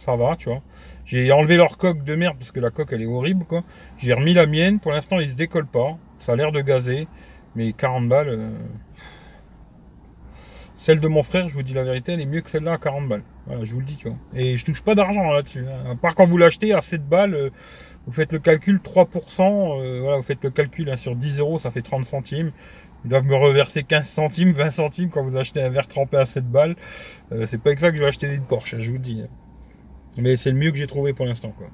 Ça va, tu vois. J'ai enlevé leur coque de merde parce que la coque elle est horrible quoi. J'ai remis la mienne. Pour l'instant, il se décolle pas. Ça a l'air de gazer. Mais 40 balles. Euh, celle de mon frère, je vous dis la vérité, elle est mieux que celle-là à 40 balles. Voilà, je vous le dis, tu vois. Et je touche pas d'argent là-dessus. Hein. À part quand vous l'achetez à 7 balles, euh, vous faites le calcul 3%, euh, voilà, vous faites le calcul hein, sur 10 euros, ça fait 30 centimes. Ils doivent me reverser 15 centimes, 20 centimes quand vous achetez un verre trempé à 7 balles. Euh, c'est pas exact que je vais acheter une Porsche, je vous le dis. Hein. Mais c'est le mieux que j'ai trouvé pour l'instant, quoi.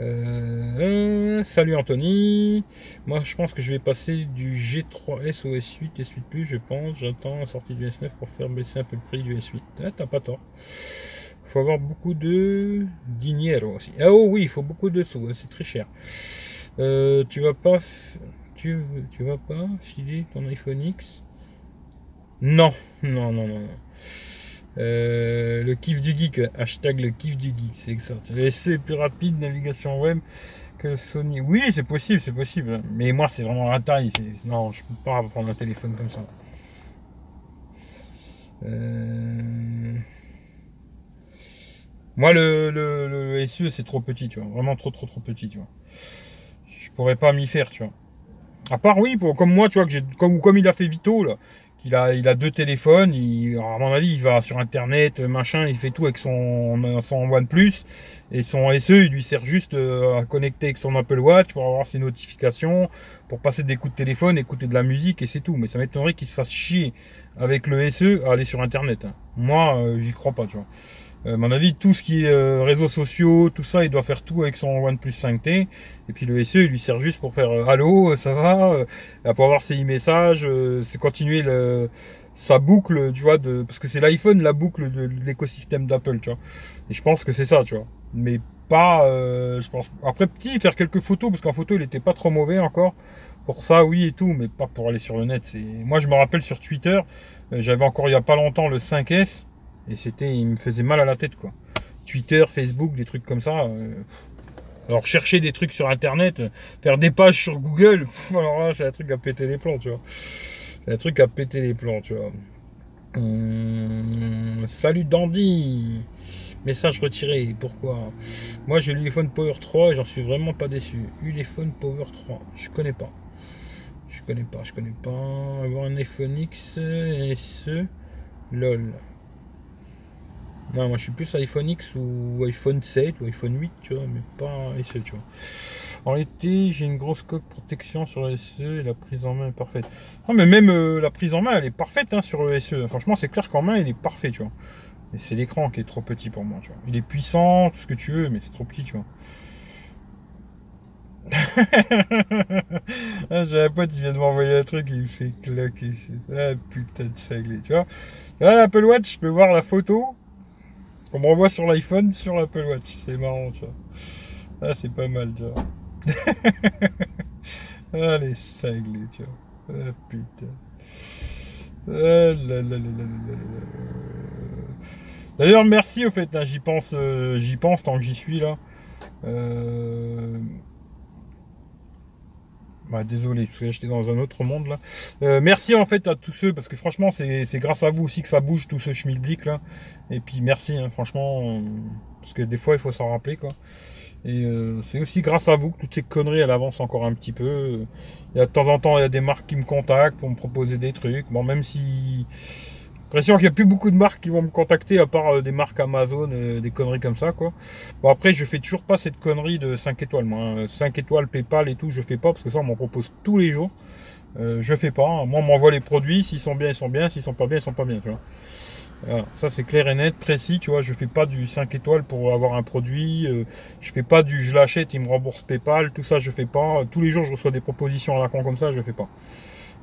Euh, salut Anthony. Moi, je pense que je vais passer du G3S au S8, S8 Plus, je pense. J'attends la sortie du S9 pour faire baisser un peu le prix du S8. Ah, t'as pas tort. Faut avoir beaucoup de dinero aussi. Ah oh oui, il faut beaucoup de sous, hein, c'est très cher. Euh, tu vas pas tu, tu vas pas filer ton iPhone X? Non, non, non, non. Euh, le kiff du geek, hashtag le kiff du geek, c'est exact. Le plus rapide, navigation web que Sony. Oui, c'est possible, c'est possible. Mais moi, c'est vraiment la taille. Non, je peux pas prendre un téléphone comme ça. Euh, moi, le, le, SE, c'est trop petit, tu vois. Vraiment trop, trop, trop petit, tu vois. Je pourrais pas m'y faire, tu vois. À part, oui, pour, comme moi, tu vois, que j'ai, comme, comme il a fait Vito, là. Il a, il a deux téléphones, il, à mon avis, il va sur internet, machin, il fait tout avec son, son OnePlus. Et son SE, il lui sert juste euh, à connecter avec son Apple Watch pour avoir ses notifications, pour passer des coups de téléphone, écouter de la musique et c'est tout. Mais ça m'étonnerait qu'il se fasse chier avec le SE à aller sur internet. Hein. Moi, euh, j'y crois pas, tu vois. Euh, à mon avis, tout ce qui est euh, réseaux sociaux, tout ça, il doit faire tout avec son OnePlus 5T. Et puis le SE, il lui sert juste pour faire euh, Allô, ça va Pour avoir ses e-messages, c'est continuer le, sa boucle, tu vois, de, parce que c'est l'iPhone, la boucle de, l'écosystème d'Apple, tu vois. Et je pense que c'est ça, tu vois. Mais pas, je pense. Après, petit, faire quelques photos, parce qu'en photo, il était pas trop mauvais encore. Pour ça, oui et tout, mais pas pour aller sur le net. Moi, je me rappelle sur Twitter, j'avais encore il y a pas longtemps le 5S. Et c'était, il me faisait mal à la tête, quoi. Twitter, Facebook, des trucs comme ça. Euh. Alors chercher des trucs sur Internet, faire des pages sur Google, alors là, c'est un truc à péter les plans, tu vois. C'est un truc à péter les plans, tu vois. Hum, salut Dandy Message retiré, pourquoi? Moi j'ai l'iPhone Power 3 et j'en suis vraiment pas déçu. Ulephone Power 3, je connais pas. Je connais pas, je connais pas. Avoir un iPhone X, SE, lol. Non, moi je suis plus iPhone X ou iPhone 7 ou iPhone 8, tu vois, mais pas SE, tu vois. En été, j'ai une grosse coque protection sur le SE et la prise en main est parfaite. Non, mais même euh, la prise en main, elle est parfaite hein, sur le SE. Franchement, c'est clair qu'en main, il est parfait, tu vois. Mais c'est l'écran qui est trop petit pour moi, tu vois. Il est puissant, tout ce que tu veux, mais c'est trop petit, tu vois. ah, j'ai un pote qui vient de m'envoyer un truc, il me fait claquer. Ah putain de cinglé, tu vois. Là, l'Apple Watch, je peux voir la photo qu'on me renvoie sur l'iPhone sur l'Apple Watch. C'est marrant, tu vois. Ah, c'est pas mal, tu vois. ah, les tu vois. Putain. D'ailleurs, merci au fait, j'y pense, euh, j'y pense tant que j'y suis là. Euh, bah, désolé, j'étais dans un autre monde là. Euh, merci en fait à tous ceux, parce que franchement, c'est grâce à vous aussi que ça bouge tout ce schmilblick là. Et puis merci, hein, franchement, parce que des fois il faut s'en rappeler quoi. Et euh, c'est aussi grâce à vous que toutes ces conneries elles avancent encore un petit peu. Il y a de temps en temps, il y a des marques qui me contactent pour me proposer des trucs. Bon, même si l'impression qu'il n'y a plus beaucoup de marques qui vont me contacter à part euh, des marques Amazon, euh, des conneries comme ça quoi. Bon après je fais toujours pas cette connerie de 5 étoiles moi. 5 hein. étoiles PayPal et tout, je fais pas parce que ça on m'en propose tous les jours. Euh, je fais pas. Hein. Moi on m'envoie les produits, s'ils sont bien ils sont bien, s'ils sont pas bien ils sont pas bien, tu vois. Ça c'est clair et net, précis, tu vois, je fais pas du 5 étoiles pour avoir un produit, je fais pas du je l'achète, il me rembourse PayPal, tout ça je fais pas. Tous les jours je reçois des propositions à la con comme ça, je fais pas.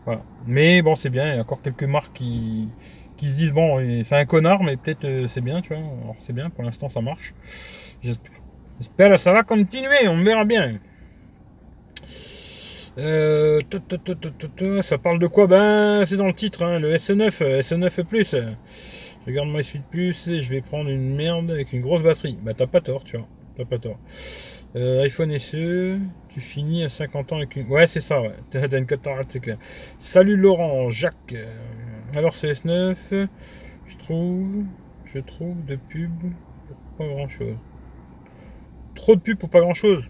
Voilà. Mais bon c'est bien, il y a encore quelques marques qui, qui se disent bon, c'est un connard, mais peut-être euh, c'est bien, tu vois. Alors c'est bien, pour l'instant ça marche. J'espère que ça va continuer, on verra bien. Euh, ça parle de quoi? Ben, c'est dans le titre, hein, le SE9, SE9 Plus. Je regarde ma suite plus et je vais prendre une merde avec une grosse batterie. Bah, t'as pas tort, tu vois. T'as pas tort. Euh, iPhone SE, tu finis à 50 ans avec une. Ouais, c'est ça, ouais. T'as une cataracte, c'est clair. Salut Laurent, Jacques. Alors CS9, je trouve, je trouve de pub pour pas grand chose. Trop de pub pour pas grand chose.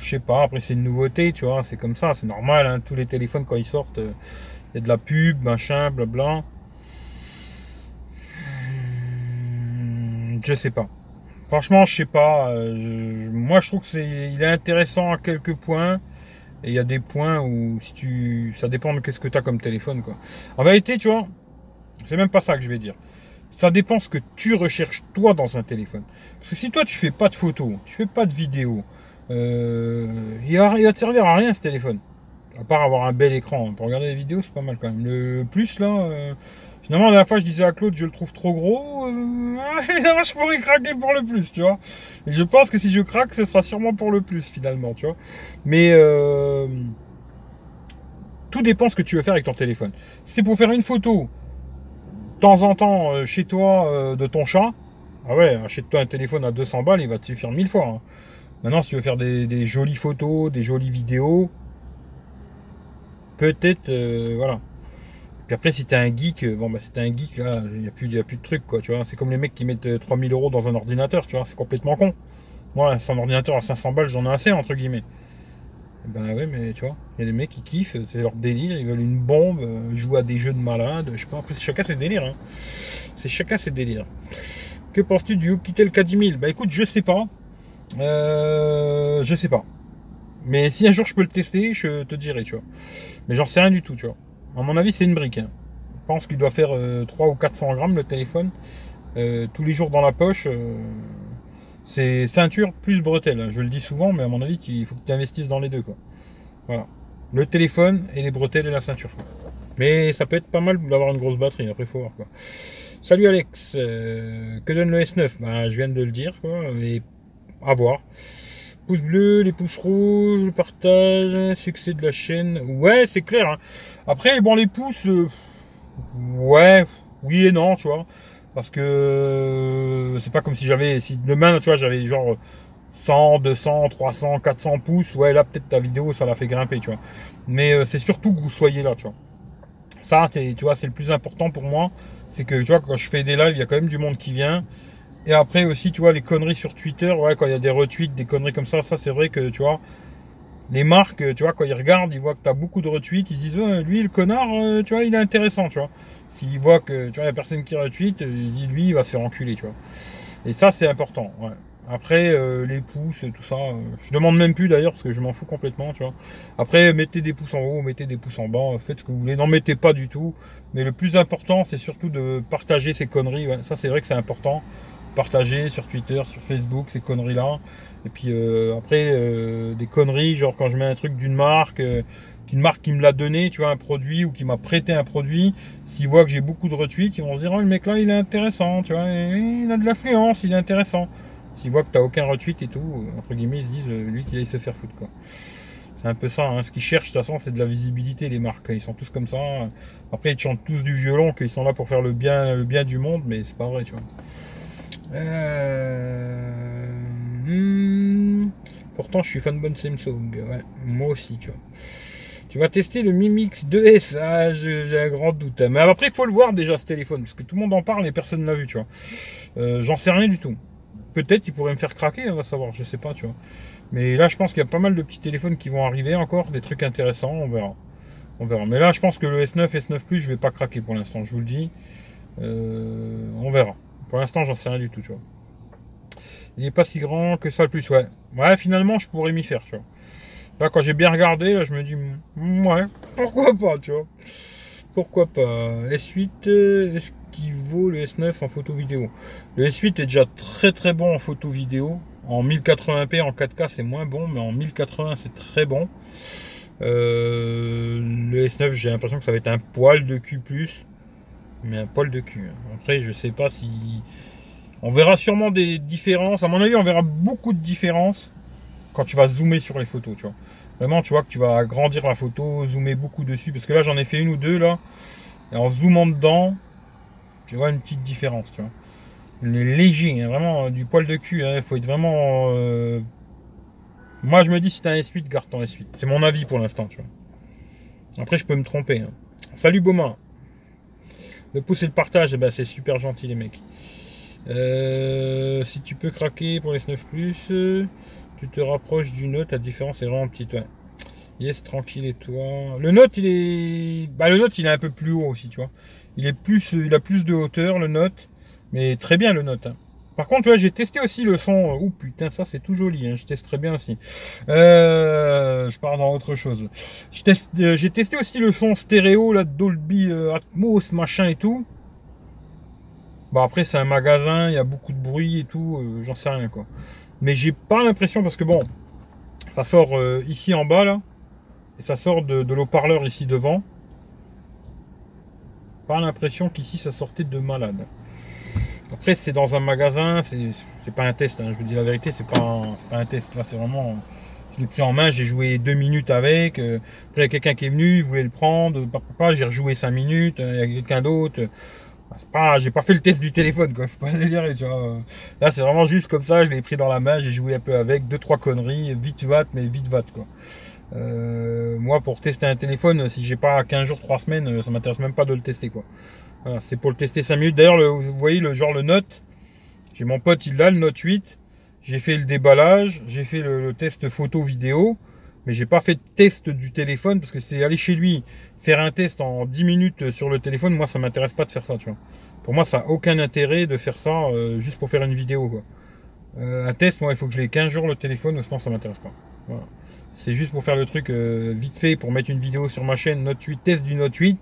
Je sais pas, après c'est une nouveauté, tu vois, c'est comme ça, c'est normal, hein. tous les téléphones quand ils sortent, il y a de la pub, machin, blabla. Je sais pas. Franchement, je sais pas. Euh, moi, je trouve que c'est, il est intéressant à quelques points. Et il y a des points où si tu. Ça dépend de qu'est-ce que tu as comme téléphone. Quoi. En vérité, tu vois, c'est même pas ça que je vais dire. Ça dépend ce que tu recherches toi dans un téléphone. Parce que si toi tu fais pas de photos, tu fais pas de vidéos, euh, il, va, te servir à rien ce téléphone. À part avoir un bel écran. Pour regarder les vidéos, c'est pas mal quand même. Le plus là, euh, Finalement, la dernière fois, je disais à Claude, je le trouve trop gros. Euh, je pourrais craquer pour le plus, tu vois. Et je pense que si je craque, ce sera sûrement pour le plus, finalement, tu vois. Mais euh, tout dépend ce que tu veux faire avec ton téléphone. Si c'est pour faire une photo, de temps en temps, euh, chez toi, de ton chat, ah ouais, achète-toi un téléphone à 200 balles, il va te suffire mille fois. Hein. Maintenant, si tu veux faire des, jolies photos, des jolies vidéos, peut-être, voilà après, si t'es un geek, euh, bon, bah, si t'es un geek, là, il n'y a, plus, a plus de trucs, quoi, tu vois. C'est comme les mecs qui mettent 3000 euh, euros dans un ordinateur, tu vois, c'est complètement con. Moi, un ordinateur à 500 balles, j'en ai assez, entre guillemets. Ben ouais, mais tu vois, il y a des mecs qui kiffent, c'est leur délire, ils veulent une bombe, euh, jouer à des jeux de malade, je sais pas, après, chacun ses délires, hein. C'est chacun ses délires. Que penses-tu du le K10000 Bah écoute, je sais pas. Euh, je sais pas. Mais si un jour je peux le tester, je te dirai, tu vois. Mais j'en sais rien du tout, tu vois. À mon avis, c'est une brique. Hein. Je pense qu'il doit faire 3 euh, ou 400 grammes le téléphone. Euh, tous les jours dans la poche. Euh, c'est ceinture plus bretelle. Hein. Je le dis souvent, mais à mon avis, il faut que tu investisses dans les deux. Quoi. Voilà. Le téléphone et les bretelles et la ceinture. Mais ça peut être pas mal d'avoir une grosse batterie. Après, il faut voir. Salut Alex. que donne le S9 bah, Je viens de le dire. Mais à voir pouces bleus, les pouces rouges, partage, succès de la chaîne. Ouais, c'est clair. Hein. Après, bon, les pouces, euh, ouais, oui et non, tu vois. Parce que euh, c'est pas comme si j'avais, si demain, tu vois, j'avais genre 100, 200, 300, 400 pouces. Ouais, là, peut-être ta vidéo, ça la fait grimper, tu vois. Mais euh, c'est surtout que vous soyez là, tu vois. Ça, tu vois, c'est le plus important pour moi. C'est que, tu vois, quand je fais des lives, il y a quand même du monde qui vient. Et après aussi, tu vois, les conneries sur Twitter, ouais, quand il y a des retweets, des conneries comme ça, ça c'est vrai que, tu vois, les marques, tu vois, quand ils regardent, ils voient que tu as beaucoup de retweets, ils se disent, lui, le connard, euh, tu vois, il est intéressant, tu vois. S'ils voient que, tu vois, il n'y a personne qui retweet, euh, ils disent, lui, il va se faire enculer, tu vois. Et ça, c'est important, ouais. Après, euh, les pouces et tout ça, je demande même plus d'ailleurs parce que je m'en fous complètement, tu vois. Après, mettez des pouces en haut, mettez des pouces en bas, faites ce que vous voulez. N'en mettez pas du tout. Mais le plus important, c'est surtout de partager ces conneries. Ça, c'est vrai que c'est important partager sur Twitter, sur Facebook, ces conneries-là. Et puis euh, après, euh, des conneries, genre quand je mets un truc d'une marque, euh, marque qui me l'a donné, tu vois, un produit ou qui m'a prêté un produit, s'ils voient que j'ai beaucoup de retweets, ils vont se dire, oh, le mec là, il est intéressant, tu vois, il a de l'influence, il est intéressant. S'ils voient que tu n'as aucun retweet et tout, entre guillemets, ils se disent, lui, qu'il aille se faire foutre, quoi. C'est un peu ça. Hein. Ce qu'ils cherchent, de toute façon, c'est de la visibilité, les marques. Ils sont tous comme ça. Après, ils chantent tous du violon, qu'ils sont là pour faire le bien, le bien du monde, mais c'est pas vrai, tu vois. Euh, hmm. Pourtant, je suis fan de Samsung. Ouais, moi aussi, tu vois. Tu vas tester le Mi Mix 2S. Ah, j'ai un grand doute. Hein. Mais après, il faut le voir déjà ce téléphone, parce que tout le monde en parle et personne n'a vu, tu vois. Euh, j'en sais rien du tout. Peut-être qu'il pourrait me faire craquer, on va savoir, je sais pas, tu vois. Mais là, je pense qu'il y a pas mal de petits téléphones qui vont arriver encore, des trucs intéressants, on verra. On verra. Mais là, je pense que le S9, S9 Plus, je vais pas craquer pour l'instant, je vous le dis. Euh, on verra. Pour l'instant, j'en sais rien du tout, tu vois. Il n'est pas si grand que ça le plus, ouais. Ouais, finalement, je pourrais m'y faire, tu vois. Là, quand j'ai bien regardé, là, je me dis, ouais, pourquoi pas, tu vois. Pourquoi pas. S8, euh, est-ce qu'il vaut le S9 en photo vidéo Le S8 est déjà très très bon en photo vidéo. En 1080p, en 4K, c'est moins bon, mais en 1080, c'est très bon. Euh, le S9, j'ai l'impression que ça va être un poil de plus, mais un poil de cul. Après, je sais pas si. On verra sûrement des différences. À mon avis, on verra beaucoup de différences quand tu vas zoomer sur les photos, tu vois. Vraiment, tu vois que tu vas agrandir la photo, zoomer beaucoup dessus. Parce que là, j'en ai fait une ou deux, là. Et en zoomant dedans, tu vois une petite différence, tu vois. Il est léger, hein, vraiment du poil de cul. Hein. Il faut être vraiment. Euh, moi, je me dis si t'as un S8, garde ton S8. C'est mon avis pour l'instant, tu vois. Après, je peux me tromper. Hein. Salut Boma. Le pouce et le partage, eh ben, c'est super gentil, les mecs. Euh, si tu peux craquer pour les 9 Plus, tu te rapproches du Note. La différence est vraiment petite. Yes, tranquille et toi? Le Note, il est. Bah, le Note, il est un peu plus haut aussi, tu vois. Il est plus, il a plus de hauteur, le Note. Mais très bien le note. Hein. Par contre, j'ai testé aussi le son. Oh putain, ça c'est tout joli. Hein. Je teste très bien aussi. Euh, je pars dans autre chose. Euh, j'ai testé aussi le son stéréo, là, Dolby euh, Atmos, machin et tout. Bon, après, c'est un magasin, il y a beaucoup de bruit et tout. J'en sais rien, quoi. Mais j'ai pas l'impression, parce que bon, ça sort ici en bas, là. Et ça sort de, de l'eau-parleur ici devant. Pas l'impression qu'ici ça sortait de malade. Après, c'est dans un magasin, c'est pas un test, hein, je vous dis la vérité, c'est pas, un, pas un test. Là, c'est vraiment. Je l'ai pris en main, j'ai joué deux minutes avec. Euh, après, il y a quelqu'un qui est venu, il voulait le prendre. Papa, j'ai rejoué cinq minutes. Euh, il y a quelqu'un d'autre. C'est pas, j'ai pas fait le test du téléphone, quoi. Faut pas délirer, tu vois. Là, c'est vraiment juste comme ça. Je l'ai pris dans la main, j'ai joué un peu avec, deux trois conneries, vite vat, mais vite vat, quoi. Euh, moi, pour tester un téléphone, si j'ai pas 15 jours, 3 semaines, ça m'intéresse même pas de le tester, quoi c'est pour le tester 5 minutes. D'ailleurs, vous voyez le genre le note. J'ai mon pote, il a le note 8. J'ai fait le déballage, j'ai fait le, test photo vidéo, mais j'ai pas fait de test du téléphone parce que c'est aller chez lui faire un test en 10 minutes sur le téléphone. Moi, ça m'intéresse pas de faire ça, tu vois. Pour moi, ça n'a aucun intérêt de faire ça euh, juste pour faire une vidéo. Euh, un test, moi, il faut que je l'ai 15 jours le téléphone, sinon ça m'intéresse pas. C'est juste pour faire le truc euh, vite fait pour mettre une vidéo sur ma chaîne Note 8, test du Note 8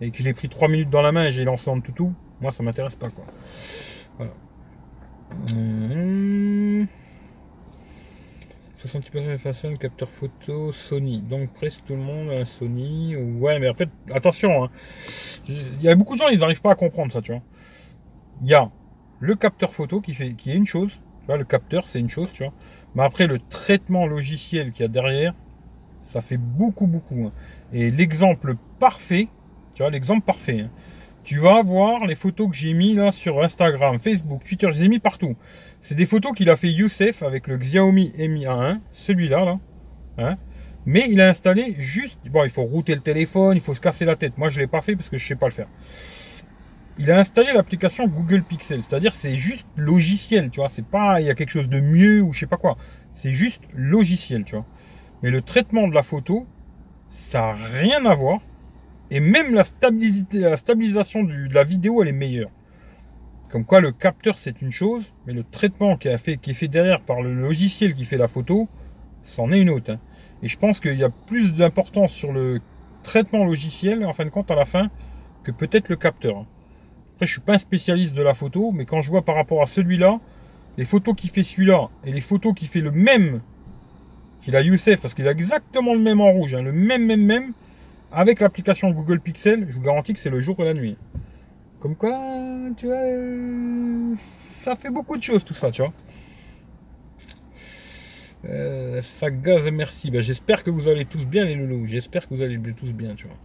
et que je l'ai pris 3 minutes dans la main et j'ai lancé en tout tout, moi ça m'intéresse pas quoi. Voilà. Mmh. 60% de façon capteur photo Sony. Donc presque tout le monde a Sony. Ouais, mais après, attention, hein. il y a beaucoup de gens, ils n'arrivent pas à comprendre ça, tu vois. Il y a le capteur photo qui, fait, qui est une chose. Tu vois, le capteur, c'est une chose, tu vois. Mais après, le traitement logiciel qu'il y a derrière, ça fait beaucoup, beaucoup. Hein. Et l'exemple parfait, tu vois, l'exemple parfait. Hein. Tu vas voir les photos que j'ai mis là sur Instagram, Facebook, Twitter, je les ai mis partout. C'est des photos qu'il a fait Youssef avec le Xiaomi Mi A1, celui-là, là. Hein. Mais il a installé juste. Bon, il faut router le téléphone, il faut se casser la tête. Moi, je ne l'ai pas fait parce que je ne sais pas le faire. Il a installé l'application Google Pixel, c'est-à-dire c'est juste logiciel, tu vois. C'est pas il y a quelque chose de mieux ou je sais pas quoi. C'est juste logiciel, tu vois. Mais le traitement de la photo, ça n'a rien à voir et même la, stabilisation de la vidéo, elle est meilleure. Comme quoi, le capteur, c'est une chose, mais le traitement qui, qui est fait derrière par le logiciel qui fait la photo, c'en est une autre. Hein. Et je pense qu'il y a plus d'importance sur le traitement logiciel, en fin de compte, à la fin, que peut-être le capteur. Hein. Après, je suis pas un spécialiste de la photo, mais quand je vois par rapport à celui-là, les photos qu'il fait celui-là et les photos qu'il fait le même qu'il a Youssef, parce qu'il a exactement le même en rouge, hein, le même, même, même, avec l'application Google Pixel, je vous garantis que c'est le jour et la nuit. Comme quoi, tu vois, euh, ça fait beaucoup de choses tout ça, tu vois. Euh, ça gaze, merci. Ben, j'espère que vous allez tous bien, les loulous. J'espère que vous allez tous bien, tu vois.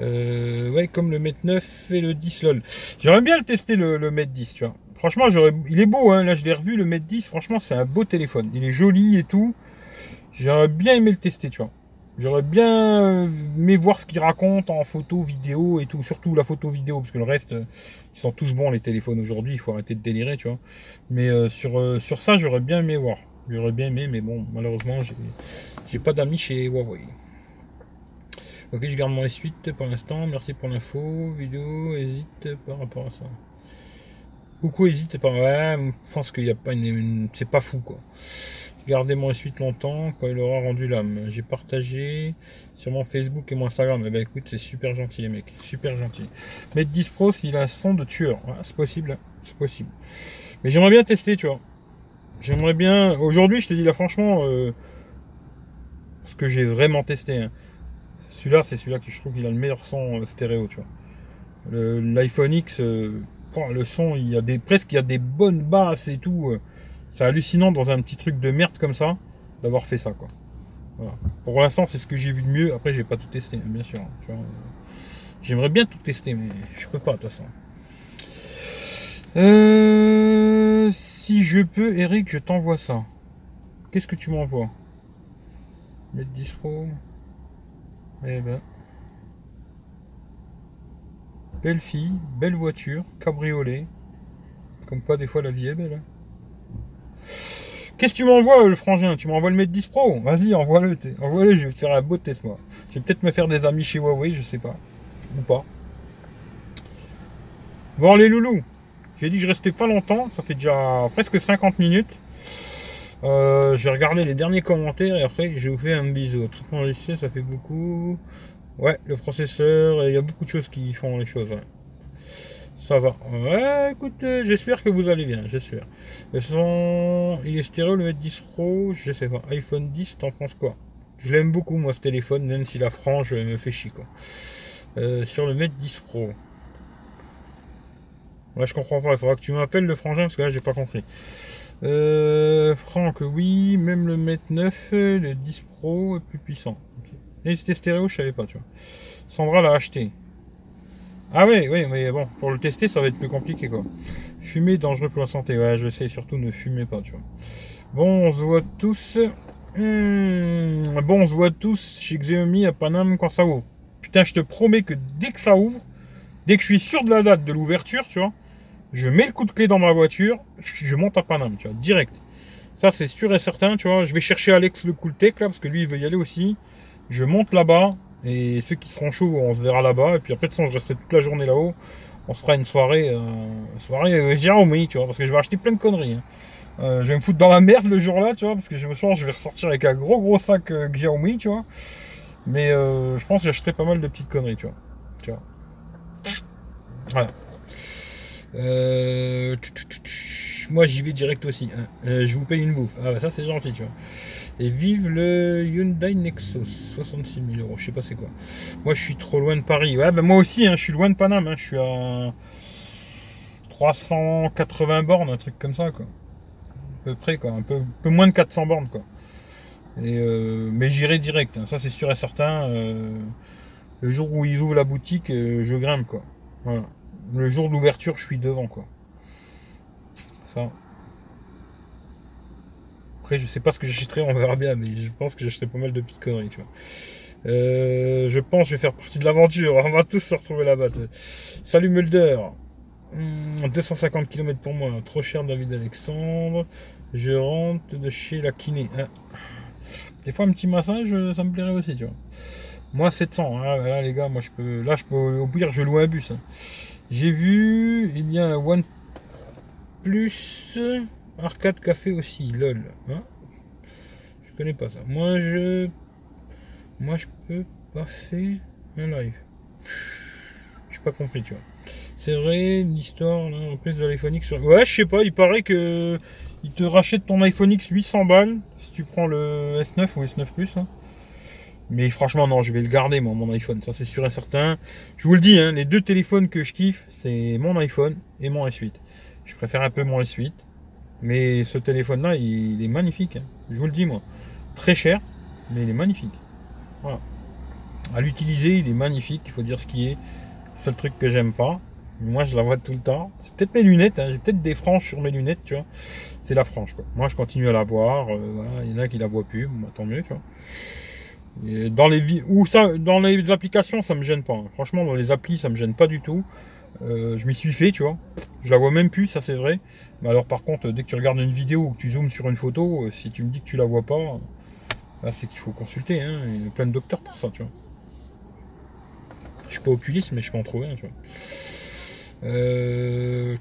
Euh, ouais, comme le Mate 9 et le 10 LOL. J'aimerais bien le tester, le, le Mate 10, tu vois. Franchement, il est beau, hein. là je l'ai revu, le Mate 10. Franchement, c'est un beau téléphone. Il est joli et tout. J'aurais bien aimé le tester, tu vois. J'aurais bien aimé voir ce qu'il raconte en photo, vidéo et tout. Surtout la photo vidéo, parce que le reste, ils sont tous bons les téléphones aujourd'hui. Il faut arrêter de délirer, tu vois. Mais euh, sur, euh, sur ça, j'aurais bien aimé voir. J'aurais bien aimé, mais bon, malheureusement, j'ai pas d'amis chez Huawei. Ok, je garde mon S8 pour l'instant. Merci pour l'info. Vidéo, hésite par rapport à ça. Beaucoup hésitent par. Ouais, je pense qu'il n'y a pas une. c'est pas fou, quoi. Gardez mon S8 longtemps quand il aura rendu l'âme. J'ai partagé sur mon Facebook et mon Instagram. Eh ben écoute, c'est super gentil les mecs, super gentil. Mettre 10 Pro s'il a un son de tueur. c'est possible, hein. c'est possible. Mais j'aimerais bien tester, tu vois. J'aimerais bien. Aujourd'hui, je te dis là, franchement, euh, ce que j'ai vraiment testé. Hein. Celui-là, c'est celui-là que je trouve qu'il a le meilleur son euh, stéréo, tu vois. L'iPhone X, euh, le son, il y a des presque il y a des bonnes basses et tout. c'est hallucinant dans un petit truc de merde comme ça d'avoir fait ça, quoi. Pour l'instant, c'est ce que j'ai vu de mieux. Après, j'ai pas tout testé, bien sûr. Hein, j'aimerais bien tout tester, mais je peux pas de toute façon. Euh, si je peux, Eric, je t'envoie ça. Qu'est-ce que tu m'envoies? Mettre 10 Eh ben. Belle fille, belle voiture, cabriolet. Comme pas des fois la vie est belle. Hein. Qu'est-ce que tu m'envoies le frangin? Tu m'envoies le Mate 10 Pro? Vas-y, envoie-le. Envoie-le, je vais faire un beau test moi. Je vais peut-être me faire des amis chez Huawei, je sais pas. Ou pas. Bon les loulous. J'ai dit que je restais pas longtemps, ça fait déjà presque 50 minutes. Euh, je vais les derniers commentaires et après je vous fais un bisou. Traitement logiciel, ça fait beaucoup. Ouais, le processeur, il y a beaucoup de choses qui font les choses. Ça va. Ouais, écoute, euh, j'espère que vous allez bien, j'espère. Il est stéréo, le M10 Pro, je sais pas. iPhone 10, t'en penses quoi? Je l'aime beaucoup, moi, ce téléphone, même si la frange me fait chier, quoi. Euh, sur le m 10 Pro. Ouais, je comprends pas. Il faudra que tu m'appelles le frangin parce que là, j'ai pas compris. Euh, Franck, oui, même le Mate 9, le 10 Pro est plus puissant. Et c'était stéréo, je savais pas, tu vois. Sandra l'a acheté. Ah oui, oui, mais bon, pour le tester, ça va être plus compliqué, quoi. Fumer, dangereux pour la santé. Ouais, je sais, surtout ne fumez pas, tu vois. Bon, on se voit tous. Hmm, bon, on se voit tous chez Xiaomi à Paname quand ça ouvre. Putain, je te promets que dès que ça ouvre, dès que je suis sûr de la date de l'ouverture, tu vois, je mets le coup de clé dans ma voiture, je monte à Paname, tu vois, direct. Ça, c'est sûr et certain, tu vois. Je vais chercher Alex le Cooltech, là, parce que lui, il veut y aller aussi. Je monte là-bas, et ceux qui seront chauds, on se verra là-bas. Et puis après, de toute façon, je resterai toute la journée là-haut. On se fera une soirée, euh, soirée euh, Xiaomi, tu vois, parce que je vais acheter plein de conneries. Hein. Euh, je vais me foutre dans la merde le jour-là, tu vois, parce que je me sens, je vais ressortir avec un gros gros sac euh, Xiaomi, tu vois. Mais je pense que j'achèterai pas mal de petites conneries, tu vois. Tu vois. Voilà. Euh, moi j'y vais direct aussi. Hein. Euh, je vous paye une bouffe. Ah ça c'est gentil tu vois. Et vive le Hyundai Nexus, 66 000 euros. Je sais pas c'est quoi. Moi je suis trop loin de Paris. Ouais ben moi aussi hein, je suis loin de Paname. Hein. Je suis à 380 bornes, un truc comme ça quoi. À peu près quoi. Un peu, peu moins de 400 bornes quoi. Et euh, mais j'irai direct. Ça c'est sûr et certain. le jour où ils ouvrent la boutique, je grimpe quoi. Voilà le jour d'ouverture, je suis devant, quoi. Après, je sais pas ce que j'achèterai, on verra bien, mais je pense que j'achèterai pas mal de petites conneries, tu vois. Euh, je pense que je vais faire partie de l'aventure. On va tous se retrouver là-bas. Salut Mulder. 250 hmm, km pour moi. Trop cher David Alexandre. Je rentre de chez la kiné. Hein. Des fois un petit massage, ça me plairait aussi, tu vois. Moi 700. Hein. Là les gars, moi je peux. Là je peux au pire je loue un bus. Hein. J'ai vu, il y a un OnePlus Arcade Café aussi, lol. Hein je connais pas ça. Moi je. Moi je peux pas faire un live. J'ai pas compris, tu vois. C'est vrai, l'histoire, en plus de l'iPhone X. Ouais, je sais pas, il paraît que il te rachète ton iPhone X 800 balles si tu prends le S9 ou S9 Plus. Hein. Mais franchement, non, je vais le garder, moi, mon iPhone. Ça, c'est sûr et certain. Je vous le dis, hein, les deux téléphones que je kiffe, c'est mon iPhone et mon S8. Je préfère un peu mon S8. Mais ce téléphone-là, il, est magnifique. Hein. Je vous le dis, moi. Très cher, mais il est magnifique. Voilà. À l'utiliser, il est magnifique. Il faut dire ce qui est. Seul truc que j'aime pas. Moi, je la vois tout le temps. C'est peut-être mes lunettes. Hein. J'ai peut-être des franges sur mes lunettes, tu vois. C'est la frange, quoi. Moi, je continue à la voir. Euh, il y en a qui la voient plus. Bah, tant mieux, tu vois dans les ou ça, dans les applications, ça me gêne pas. Hein. Franchement, dans les applis, ça me gêne pas du tout. Euh, je m'y suis fait, tu vois. Je la vois même plus, ça c'est vrai. Mais alors par contre, dès que tu regardes une vidéo ou que tu zoomes sur une photo, euh, si tu me dis que tu la vois pas, là c'est qu'il faut consulter. Hein. Il y a plein de docteurs pour ça, tu vois. Je suis pas oculiste, mais je peux en trouver un, tu vois. Euh...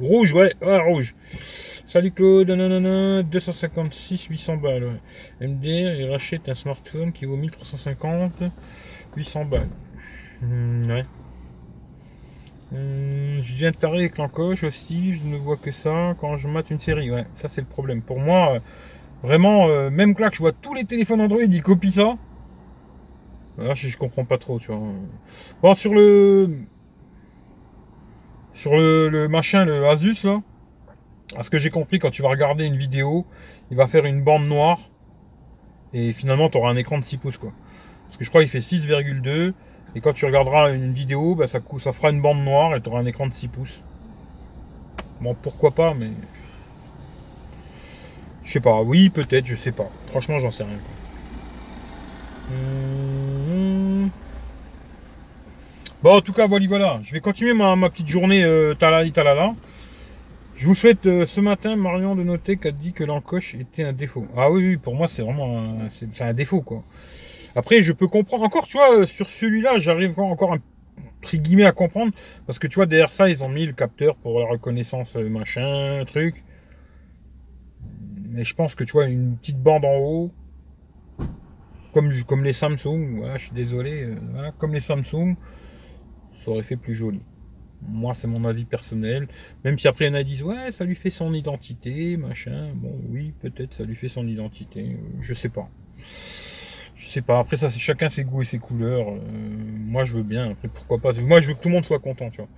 Rouge, ouais, ouais, rouge. Salut Claude, nanana, 256, 800 balles. Ouais. MDR, il rachète un smartphone qui vaut 1350, 800 balles. Hmm, ouais. Hmm, je viens de taré avec l'encoche aussi, je ne vois que ça quand je mate une série. Ouais, ça c'est le problème. Pour moi, euh, vraiment, euh, même que là, je vois tous les téléphones Android, ils copient ça. Là, je, je comprends pas trop, tu vois. Bon, sur le. Sur le, le machin, le Asus là. À ce que j'ai compris, quand tu vas regarder une vidéo, il va faire une bande noire. Et finalement, tu auras un écran de 6 pouces. Quoi. Parce que je crois qu'il fait 6,2. Et quand tu regarderas une vidéo, bah, ça, ça fera une bande noire et tu auras un écran de 6 pouces. Bon, pourquoi pas, mais. Je sais pas. Oui, peut-être, je sais pas. Franchement, j'en sais rien. Hum. Bon, en tout cas, voilà, voilà. Je vais continuer ma, petite journée euh, talali talala. Je vous souhaite euh, ce matin, Marion de noter qu'a dit que l'encoche était un défaut. Ah oui, pour moi c'est vraiment un, défaut quoi. Après je peux comprendre. Encore tu vois, sur celui-là, j'arrive encore un guillemets à comprendre. Parce que tu vois, derrière ça, ils ont mis le capteur pour la reconnaissance euh, machin, truc. Mais je pense que tu vois, une petite bande en haut. Comme, comme les Samsung, je suis désolé, euh, comme les Samsung, ça aurait fait plus joli. Moi, c'est mon avis personnel. Même si après, il y en a disent, ouais, ça lui fait son identité, machin. Bon, oui, peut-être, ça lui fait son identité. Je sais pas. Je sais pas. Après, ça, c'est chacun ses goûts et ses couleurs. Euh, moi, je veux bien. Après, pourquoi pas? Moi, je veux que tout le monde soit content, tu vois.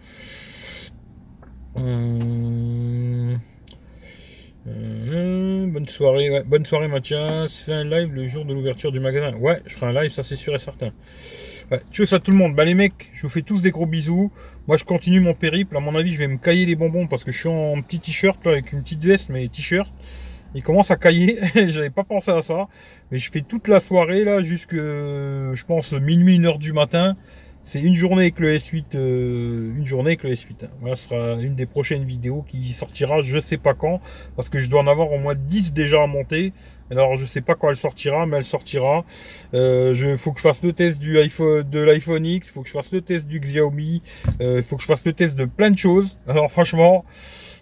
Euh, euh, bonne soirée, bonne soirée Mathias. Fais un live le jour de l'ouverture du magasin. Ouais, je ferai un live, ça c'est sûr et certain. Ouais, à tout le monde. Bah les mecs, je vous fais tous des gros bisous. Moi je continue mon périple. À mon avis, je vais me cailler les bonbons parce que je suis en petit t-shirt avec une petite veste, mais t-shirt. Il commence à cailler. J'avais pas pensé à ça. Mais je fais toute la soirée là, jusque je pense minuit, une heure du matin. C'est une journée avec le S8, euh, une journée avec le S8. Hein. Voilà, ce sera une des prochaines vidéos qui sortira, je sais pas quand, parce que je dois en avoir au moins 10 déjà à monter. Alors je sais pas quand elle sortira, mais elle sortira. Euh, je faut que je fasse le test du iPhone, de l'iPhone X, faut que je fasse le test du Xiaomi, euh, faut que je fasse le test de plein de choses. Alors franchement,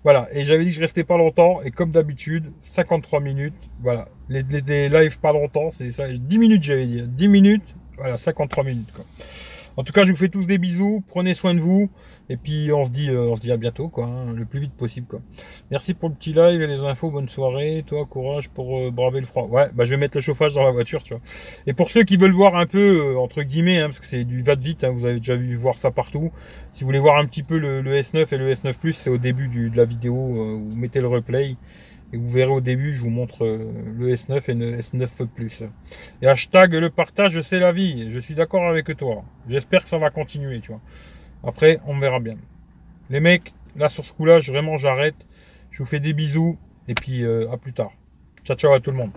voilà. Et j'avais dit que je restais pas longtemps, et comme d'habitude, 53 minutes. Voilà, les, lives pas longtemps, c'est ça. 10 minutes j'avais dit, 10 minutes. Voilà, 53 minutes. En tout cas, je vous fais tous des bisous. Prenez soin de vous. Et puis, on se dit, euh, on se dit à bientôt, quoi. Hein, le plus vite possible, quoi. Merci pour le petit live et les infos. Bonne soirée. Toi, courage pour euh, braver le froid. Ouais, bah, je vais mettre le chauffage dans la voiture, tu vois. Et pour ceux qui veulent voir un peu, euh, entre guillemets, hein, parce que c'est du va vite, hein, vous avez déjà vu voir ça partout. Si vous voulez voir un petit peu le, S9 et le S9 Plus, c'est au début de la vidéo. vous mettez le replay. Et vous verrez au début, je vous montre euh, le S9 et le S9 Plus. Et hashtag le partage, c'est la vie. Je suis d'accord avec toi. J'espère que ça va continuer, tu vois. Après, on verra bien. Les mecs, là sur ce coup-là, vraiment j'arrête. Je vous fais des bisous et puis euh, à plus tard. Ciao ciao à tout le monde.